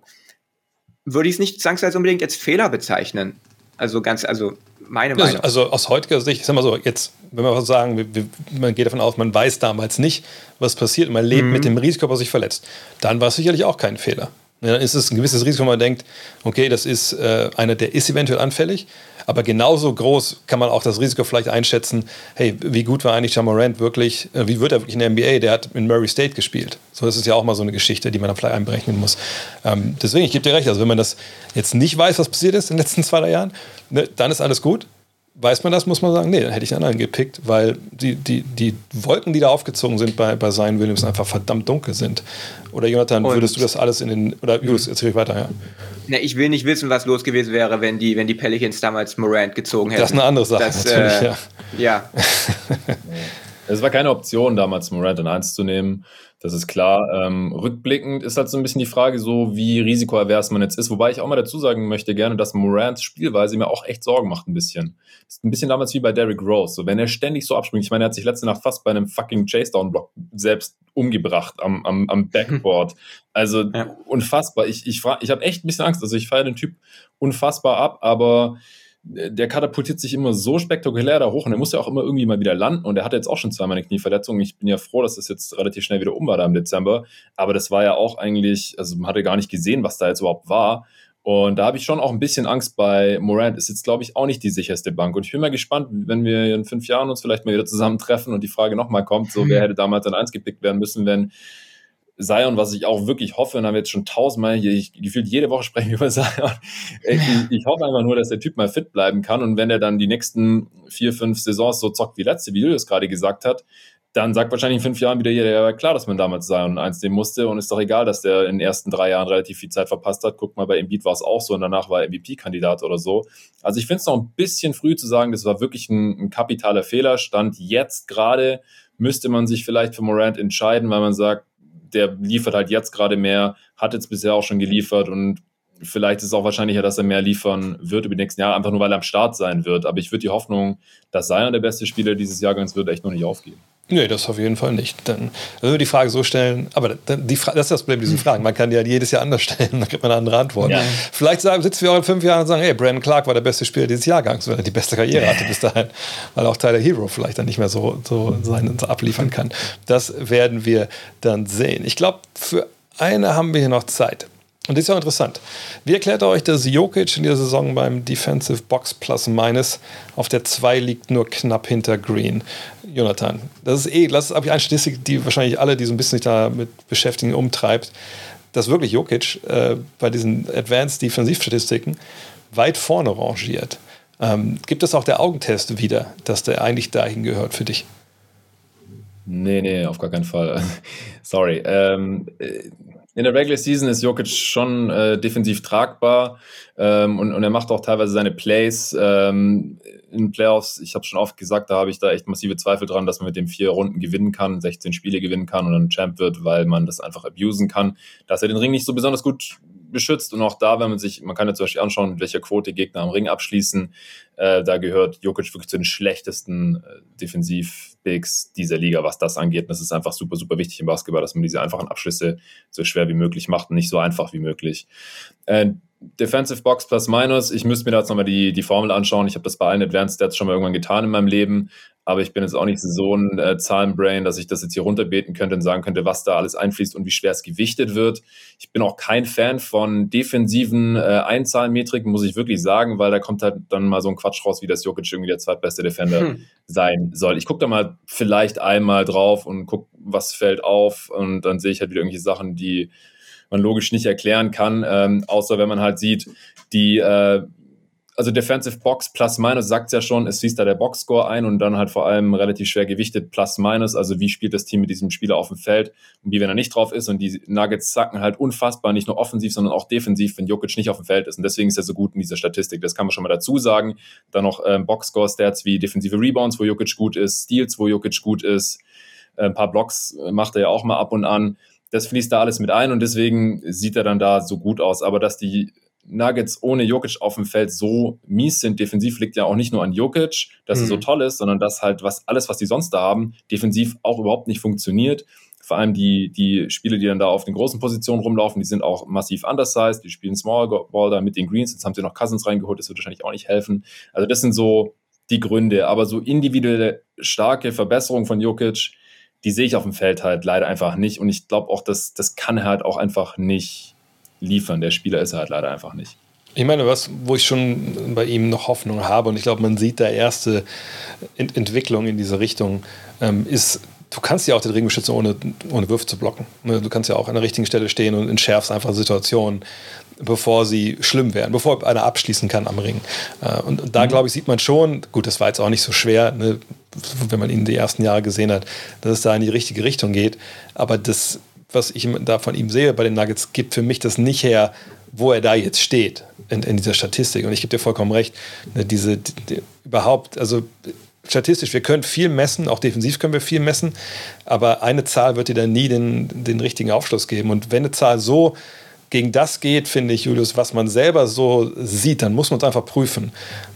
würde ich es nicht zwangsweise unbedingt als Fehler bezeichnen. Also ganz, also meine Meinung.
Also, aus heutiger Sicht, ich sag mal so, jetzt, wenn wir sagen, wir, wir, man geht davon aus, man weiß damals nicht, was passiert, man lebt mhm. mit dem Risiko, was sich verletzt, dann war es sicherlich auch kein Fehler. Ja, dann ist es ein gewisses Risiko, wenn man denkt, okay, das ist äh, einer, der ist eventuell anfällig, aber genauso groß kann man auch das Risiko vielleicht einschätzen, hey, wie gut war eigentlich Jamorant wirklich, äh, wie wird er wirklich in der NBA? Der hat in Murray State gespielt. So, das ist ja auch mal so eine Geschichte, die man da vielleicht einberechnen muss. Ähm, deswegen, ich gebe dir recht, also wenn man das jetzt nicht weiß, was passiert ist in den letzten zwei, drei Jahren, ne, dann ist alles gut. Weiß man das, muss man sagen, nee, dann hätte ich einen anderen gepickt, weil die, die, die Wolken, die da aufgezogen sind bei, bei Zion Williams, einfach verdammt dunkel sind. Oder Jonathan, Und würdest du das alles in den, oder Julius, erzähl ich weiter, ja.
Na, ich will nicht wissen, was los gewesen wäre, wenn die, wenn die Pelicans damals Morant gezogen hätten.
Das ist eine andere Sache, das,
natürlich, äh, ja. ja.
Es war keine Option, damals Morant in 1 zu nehmen. Das ist klar. Ähm, rückblickend ist halt so ein bisschen die Frage, so wie risikoavers man jetzt ist. Wobei ich auch mal dazu sagen möchte gerne, dass Morants Spielweise mir auch echt Sorgen macht ein bisschen. Das ist ein bisschen damals wie bei Derrick Rose. So, wenn er ständig so abspringt. Ich meine, er hat sich letzte Nacht fast bei einem fucking Chase-Down-Block selbst umgebracht am, am, am Backboard. Also ja. unfassbar. Ich, ich, ich habe echt ein bisschen Angst. Also ich feiere den Typ unfassbar ab, aber der katapultiert sich immer so spektakulär da hoch und er muss ja auch immer irgendwie mal wieder landen und er hatte jetzt auch schon zweimal eine Knieverletzung. Ich bin ja froh, dass das jetzt relativ schnell wieder um war da im Dezember, aber das war ja auch eigentlich, also man hatte gar nicht gesehen, was da jetzt überhaupt war. Und da habe ich schon auch ein bisschen Angst bei Morant. Ist jetzt, glaube ich, auch nicht die sicherste Bank. Und ich bin mal gespannt, wenn wir in fünf Jahren uns vielleicht mal wieder zusammentreffen und die Frage nochmal kommt, so wer hätte damals an eins gepickt werden müssen, wenn Zion, was ich auch wirklich hoffe, und haben wir jetzt schon tausendmal hier, ich, gefühlt jede Woche sprechen wir über Zion. Ich, ich, hoffe einfach nur, dass der Typ mal fit bleiben kann und wenn er dann die nächsten vier, fünf Saisons so zockt wie letzte, wie Julius gerade gesagt hat, dann sagt wahrscheinlich in fünf Jahren wieder jeder, ja klar, dass man damals Zion eins nehmen musste und ist doch egal, dass der in den ersten drei Jahren relativ viel Zeit verpasst hat. Guck mal, bei Embiid war es auch so und danach war er MVP-Kandidat oder so. Also ich finde es noch ein bisschen früh zu sagen, das war wirklich ein, ein kapitaler Fehler. Stand jetzt gerade müsste man sich vielleicht für Morant entscheiden, weil man sagt, der liefert halt jetzt gerade mehr, hat jetzt bisher auch schon geliefert und vielleicht ist es auch wahrscheinlicher, dass er mehr liefern wird über die nächsten Jahre, einfach nur weil er am Start sein wird. Aber ich würde die Hoffnung, dass Zion der beste Spieler dieses Jahrgangs wird, echt noch nicht aufgeben.
Nee, das auf jeden Fall nicht. Dann also die Frage so stellen, aber die Fra das ist das Problem dieser Fragen. Man kann die ja jedes Jahr anders stellen, dann kriegt man eine andere Antwort. Ja. Vielleicht sagen, sitzen wir auch in fünf Jahren und sagen, hey, Brandon Clark war der beste Spieler dieses Jahrgangs, weil er die beste Karriere hatte bis dahin, weil auch Tyler Hero vielleicht dann nicht mehr so, so seinen so abliefern kann. Das werden wir dann sehen. Ich glaube, für eine haben wir hier noch Zeit. Und das ist ja interessant. Wie erklärt ihr euch, dass Jokic in dieser Saison beim Defensive Box Plus Minus auf der 2 liegt, nur knapp hinter Green? Jonathan, das ist eh, das ist eine Statistik, die wahrscheinlich alle, die so ein bisschen sich damit beschäftigen, umtreibt, dass wirklich Jokic äh, bei diesen Advanced Defensivstatistiken weit vorne rangiert. Ähm, gibt es auch der Augentest wieder, dass der eigentlich dahin gehört für dich?
Nee, nee, auf gar keinen Fall. Sorry. Ähm, äh, in der Regular Season ist Jokic schon äh, defensiv tragbar ähm, und, und er macht auch teilweise seine Plays ähm, in Playoffs. Ich habe schon oft gesagt, da habe ich da echt massive Zweifel dran, dass man mit dem vier Runden gewinnen kann, 16 Spiele gewinnen kann und dann Champ wird, weil man das einfach abusen kann. Dass er den Ring nicht so besonders gut beschützt und auch da, wenn man sich, man kann ja zum Beispiel anschauen, mit welcher Quote Gegner am Ring abschließen, äh, da gehört Jokic wirklich zu den schlechtesten äh, Defensiv-Bigs dieser Liga, was das angeht. Und das ist einfach super, super wichtig im Basketball, dass man diese einfachen Abschlüsse so schwer wie möglich macht und nicht so einfach wie möglich. Äh, Defensive Box plus minus, ich müsste mir da jetzt nochmal die, die Formel anschauen. Ich habe das bei allen Advanced Stats schon mal irgendwann getan in meinem Leben, aber ich bin jetzt auch nicht so ein äh, Zahlenbrain, dass ich das jetzt hier runterbeten könnte und sagen könnte, was da alles einfließt und wie schwer es gewichtet wird. Ich bin auch kein Fan von defensiven äh, Einzahlenmetriken, muss ich wirklich sagen, weil da kommt halt dann mal so ein Quatsch raus, wie das Jokic irgendwie der zweitbeste Defender hm. sein soll. Ich gucke da mal vielleicht einmal drauf und gucke, was fällt auf und dann sehe ich halt wieder irgendwelche Sachen, die man logisch nicht erklären kann, ähm, außer wenn man halt sieht, die äh, also Defensive Box plus minus sagt ja schon, es fließt da der Boxscore ein und dann halt vor allem relativ schwer gewichtet plus minus, also wie spielt das Team mit diesem Spieler auf dem Feld und wie wenn er nicht drauf ist? Und die Nuggets sacken halt unfassbar, nicht nur offensiv, sondern auch defensiv, wenn Jokic nicht auf dem Feld ist. Und deswegen ist er so gut in dieser Statistik, das kann man schon mal dazu sagen. Dann noch ähm, Boxscore-Stats wie defensive Rebounds, wo Jokic gut ist, Steals, wo Jokic gut ist, äh, ein paar Blocks äh, macht er ja auch mal ab und an. Das fließt da alles mit ein und deswegen sieht er dann da so gut aus. Aber dass die Nuggets ohne Jokic auf dem Feld so mies sind, defensiv liegt ja auch nicht nur an Jokic, dass mhm. er so mhm. toll ist, sondern dass halt was, alles, was die sonst da haben, defensiv auch überhaupt nicht funktioniert. Vor allem die, die Spiele, die dann da auf den großen Positionen rumlaufen, die sind auch massiv undersized, die spielen Small Ball da mit den Greens, jetzt haben sie noch Cousins reingeholt, das wird wahrscheinlich auch nicht helfen. Also das sind so die Gründe, aber so individuelle starke Verbesserung von Jokic, die sehe ich auf dem Feld halt leider einfach nicht. Und ich glaube auch, dass das kann er halt auch einfach nicht liefern. Der Spieler ist er halt leider einfach nicht.
Ich meine, was, wo ich schon bei ihm noch Hoffnung habe, und ich glaube, man sieht da erste Ent Entwicklung in diese Richtung, ähm, ist du kannst ja auch den Ring beschützen, ohne, ohne Würfe zu blocken. Ne, du kannst ja auch an der richtigen Stelle stehen und entschärfst einfach Situationen, bevor sie schlimm werden, bevor einer abschließen kann am Ring. Äh, und, und da, mhm. glaube ich, sieht man schon, gut, das war jetzt auch nicht so schwer, ne, wenn man ihn die ersten Jahre gesehen hat, dass es da in die richtige Richtung geht. Aber das, was ich da von ihm sehe bei den Nuggets, gibt für mich das nicht her, wo er da jetzt steht in, in dieser Statistik. Und ich gebe dir vollkommen recht, ne, diese die, die, überhaupt, also statistisch, wir können viel messen, auch defensiv können wir viel messen, aber eine Zahl wird dir dann nie den, den richtigen Aufschluss geben. Und wenn eine Zahl so gegen das geht, finde ich, Julius, was man selber so sieht, dann muss man es einfach prüfen.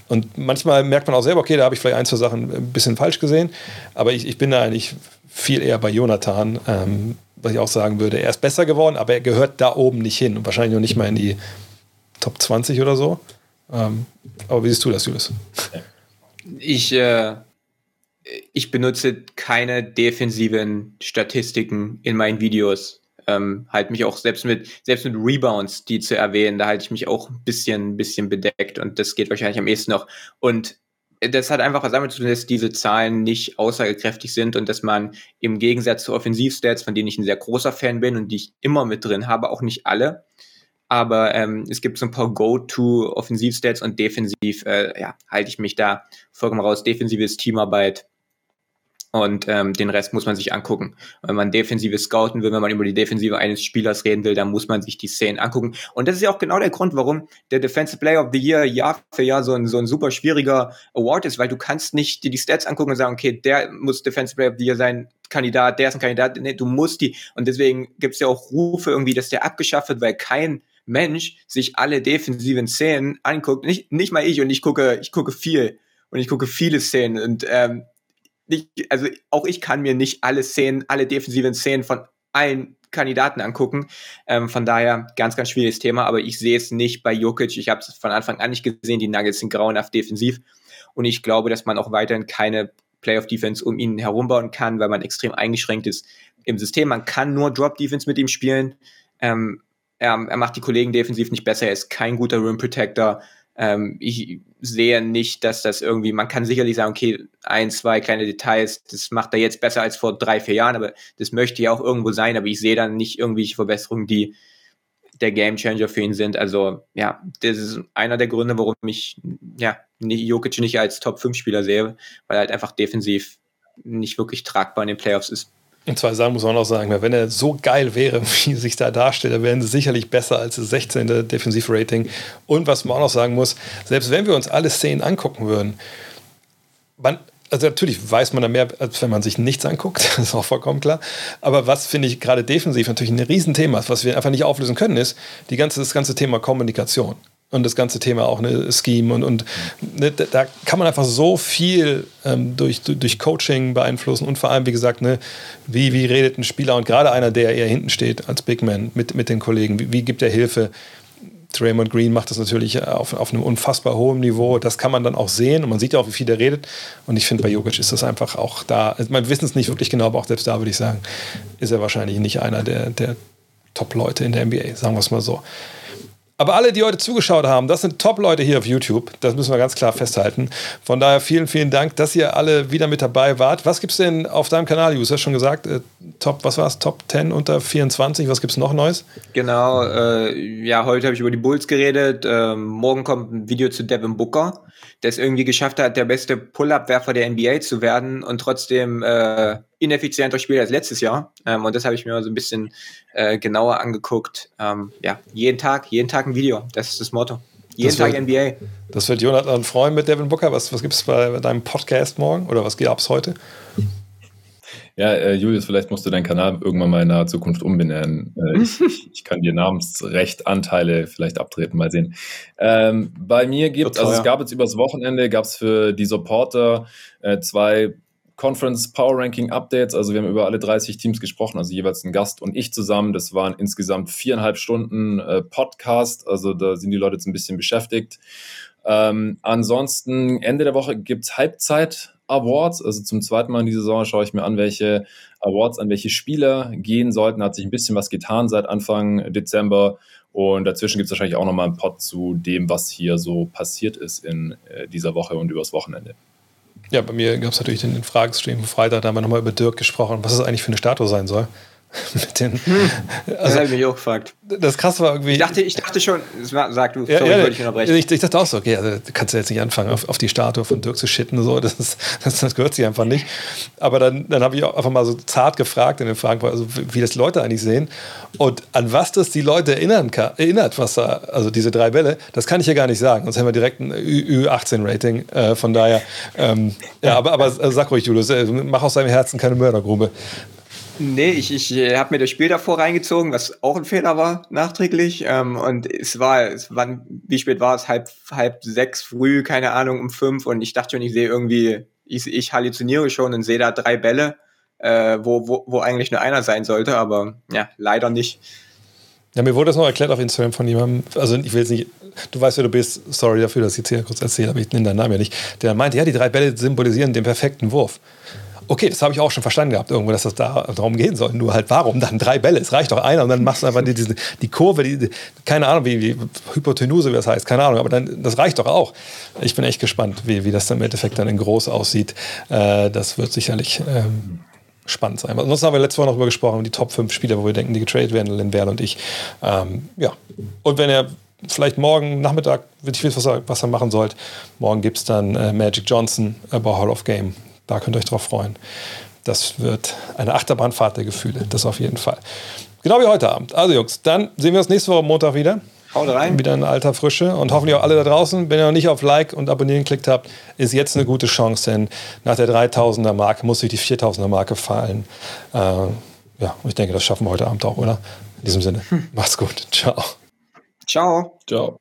Und manchmal merkt man auch selber, okay, da habe ich vielleicht ein, zwei Sachen ein bisschen falsch gesehen, aber ich, ich bin da eigentlich viel eher bei Jonathan, ähm, was ich auch sagen würde, er ist besser geworden, aber er gehört da oben nicht hin und wahrscheinlich noch nicht mal in die Top 20 oder so. Ähm, aber wie siehst du das, Julius?
Ich, äh, ich benutze keine defensiven Statistiken in meinen Videos. Ähm, halte mich auch selbst mit, selbst mit Rebounds, die zu erwähnen, da halte ich mich auch ein bisschen, bisschen bedeckt und das geht wahrscheinlich am ehesten noch. Und das hat einfach was damit zu tun, dass diese Zahlen nicht aussagekräftig sind und dass man im Gegensatz zu Offensivstats, von denen ich ein sehr großer Fan bin und die ich immer mit drin habe, auch nicht alle, aber ähm, es gibt so ein paar Go-To-Offensivstats und defensiv äh, ja, halte ich mich da vollkommen raus. Defensives Teamarbeit und ähm, den Rest muss man sich angucken. Wenn man Defensive scouten will, wenn man über die Defensive eines Spielers reden will, dann muss man sich die Szenen angucken. Und das ist ja auch genau der Grund, warum der Defensive Player of the Year Jahr für Jahr so ein, so ein super schwieriger Award ist, weil du kannst nicht dir die Stats angucken und sagen, okay, der muss Defensive Player of the Year sein, Kandidat, der ist ein Kandidat. Nee, du musst die. Und deswegen gibt es ja auch Rufe irgendwie, dass der abgeschafft wird, weil kein Mensch sich alle defensiven Szenen anguckt. Nicht, nicht mal ich und ich gucke, ich gucke viel und ich gucke viele Szenen und ähm, nicht, also auch ich kann mir nicht alle Szenen, alle defensiven Szenen von allen Kandidaten angucken. Ähm, von daher ganz, ganz schwieriges Thema, aber ich sehe es nicht bei Jokic. Ich habe es von Anfang an nicht gesehen. Die Nuggets sind grauenhaft defensiv und ich glaube, dass man auch weiterhin keine Playoff-Defense um ihn herumbauen kann, weil man extrem eingeschränkt ist im System. Man kann nur Drop-Defense mit ihm spielen. Ähm, er, er macht die Kollegen defensiv nicht besser, er ist kein guter Rim Protector. Ähm, ich sehe nicht, dass das irgendwie, man kann sicherlich sagen, okay, ein, zwei kleine Details, das macht er jetzt besser als vor drei, vier Jahren, aber das möchte ja auch irgendwo sein, aber ich sehe dann nicht irgendwelche Verbesserungen, die der Gamechanger für ihn sind. Also ja, das ist einer der Gründe, warum ich ja Jokic nicht als Top-5-Spieler sehe, weil er halt einfach defensiv nicht wirklich tragbar in den Playoffs ist.
In zwei Sachen muss man auch sagen, wenn er so geil wäre, wie sich da darstellt, dann wären sie sicherlich besser als das 16. Defensivrating. Und was man auch noch sagen muss, selbst wenn wir uns alle Szenen angucken würden, man, also natürlich weiß man da mehr, als wenn man sich nichts anguckt, das ist auch vollkommen klar. Aber was finde ich gerade defensiv natürlich ein Riesenthema ist, was wir einfach nicht auflösen können, ist die ganze, das ganze Thema Kommunikation und das ganze Thema auch eine Scheme und, und ne, da kann man einfach so viel ähm, durch, durch Coaching beeinflussen und vor allem, wie gesagt, ne, wie, wie redet ein Spieler und gerade einer, der eher hinten steht als Big Man mit, mit den Kollegen, wie, wie gibt er Hilfe? Draymond Green macht das natürlich auf, auf einem unfassbar hohen Niveau. Das kann man dann auch sehen und man sieht ja auch, wie viel er redet. Und ich finde, bei Jokic ist das einfach auch da. Also man wissen es nicht wirklich genau, aber auch selbst da würde ich sagen, ist er wahrscheinlich nicht einer der, der Top-Leute in der NBA, sagen wir es mal so. Aber alle, die heute zugeschaut haben, das sind Top-Leute hier auf YouTube. Das müssen wir ganz klar festhalten. Von daher vielen, vielen Dank, dass ihr alle wieder mit dabei wart. Was gibt es denn auf deinem Kanal, Jus? Du hast schon gesagt, äh, Top, was war es? Top 10 unter 24. Was gibt es noch Neues?
Genau, äh, ja, heute habe ich über die Bulls geredet. Ähm, morgen kommt ein Video zu Devin Booker, der es irgendwie geschafft hat, der beste Pull-Up-Werfer der NBA zu werden und trotzdem äh, ineffizienter Spieler als letztes Jahr. Ähm, und das habe ich mir mal so ein bisschen äh, genauer angeguckt. Ähm, ja, jeden Tag, jeden Tag ein Video. Das ist das Motto. Jeden das Tag wird, NBA.
Das wird Jonathan freuen mit Devin Booker. Was, was gibt es bei deinem Podcast morgen oder was gab es heute?
Ja, äh, Julius, vielleicht musst du deinen Kanal irgendwann mal in naher Zukunft umbenennen. Äh, ich, ich, kann dir Namensrechtanteile vielleicht abtreten, mal sehen. Ähm, bei mir gibt es, also es gab jetzt übers Wochenende, gab es für die Supporter äh, zwei Conference Power Ranking Updates. Also wir haben über alle 30 Teams gesprochen, also jeweils ein Gast und ich zusammen. Das waren insgesamt viereinhalb Stunden äh, Podcast. Also da sind die Leute jetzt ein bisschen beschäftigt. Ähm, ansonsten Ende der Woche gibt es Halbzeit. Awards, also zum zweiten Mal in dieser Saison schaue ich mir an, welche Awards an welche Spieler gehen sollten. Hat sich ein bisschen was getan seit Anfang Dezember und dazwischen gibt es wahrscheinlich auch nochmal einen Pod zu dem, was hier so passiert ist in äh, dieser Woche und übers Wochenende.
Ja, bei mir gab es natürlich den, den Fragestream Freitag, da haben wir nochmal über Dirk gesprochen, was es eigentlich für eine Statue sein soll.
mit den. Hm, also, das habe ich mich auch gefragt.
Das krass war irgendwie.
Ich dachte, ich dachte schon, sag du,
ja, sorry, ja, ich unterbrechen. Ich, ich, dachte auch so, okay, also du kannst ja jetzt nicht anfangen, auf, auf die Statue von Dirk zu schitten, so, das, ist, das, das gehört sich einfach nicht. Aber dann, dann habe ich auch einfach mal so zart gefragt in den Fragen, also wie das Leute eigentlich sehen und an was das die Leute erinnern kann, erinnert, was da, also diese drei Bälle, das kann ich ja gar nicht sagen. Sonst haben wir direkt ein Ü18-Rating. Äh, von daher, ähm, ja, aber, aber sag ruhig, Julius, äh, mach aus deinem Herzen keine Mördergrube.
Nee, ich, ich äh, habe mir das Spiel davor reingezogen, was auch ein Fehler war, nachträglich. Ähm, und es war, es war, wie spät war es? Halb, halb sechs früh, keine Ahnung, um fünf. Und ich dachte schon, ich sehe irgendwie, ich, ich halluziniere schon und sehe da drei Bälle, äh, wo, wo, wo eigentlich nur einer sein sollte, aber ja, leider nicht.
Ja, mir wurde das noch erklärt auf Instagram von jemandem, also ich will jetzt nicht, du weißt, wer du bist, sorry dafür, dass ich jetzt hier kurz erzähle, aber ich nenne deinen Namen ja nicht, der meinte, ja, die drei Bälle symbolisieren den perfekten Wurf. Okay, das habe ich auch schon verstanden gehabt, irgendwo, dass das da darum gehen soll. Nur halt, warum dann drei Bälle? Es reicht doch einer und dann machst du einfach die, die, die Kurve, die, keine Ahnung, wie, wie Hypotenuse, wie das heißt, keine Ahnung, aber dann, das reicht doch auch. Ich bin echt gespannt, wie, wie das dann im Endeffekt dann in groß aussieht. Äh, das wird sicherlich ähm, spannend sein. Ansonsten haben wir letzte Woche noch darüber gesprochen, die Top 5 Spieler, wo wir denken, die getradet werden, Lin Werl und ich. Ähm, ja, und wenn er vielleicht morgen Nachmittag, ich weiß, was er, was er machen sollte, morgen gibt es dann äh, Magic Johnson äh, Hall of Game da könnt ihr euch drauf freuen. Das wird eine Achterbahnfahrt der Gefühle, das auf jeden Fall. Genau wie heute Abend. Also Jungs, dann sehen wir uns nächste Woche Montag wieder.
Haut rein.
Wieder in alter Frische und hoffentlich auch alle da draußen. Wenn ihr noch nicht auf Like und Abonnieren geklickt habt, ist jetzt eine gute Chance, denn nach der 3000er Marke muss sich die 4000er Marke fallen. Äh, ja, und ich denke, das schaffen wir heute Abend auch, oder? In diesem Sinne, hm. macht's gut. Ciao.
Ciao.
Ciao.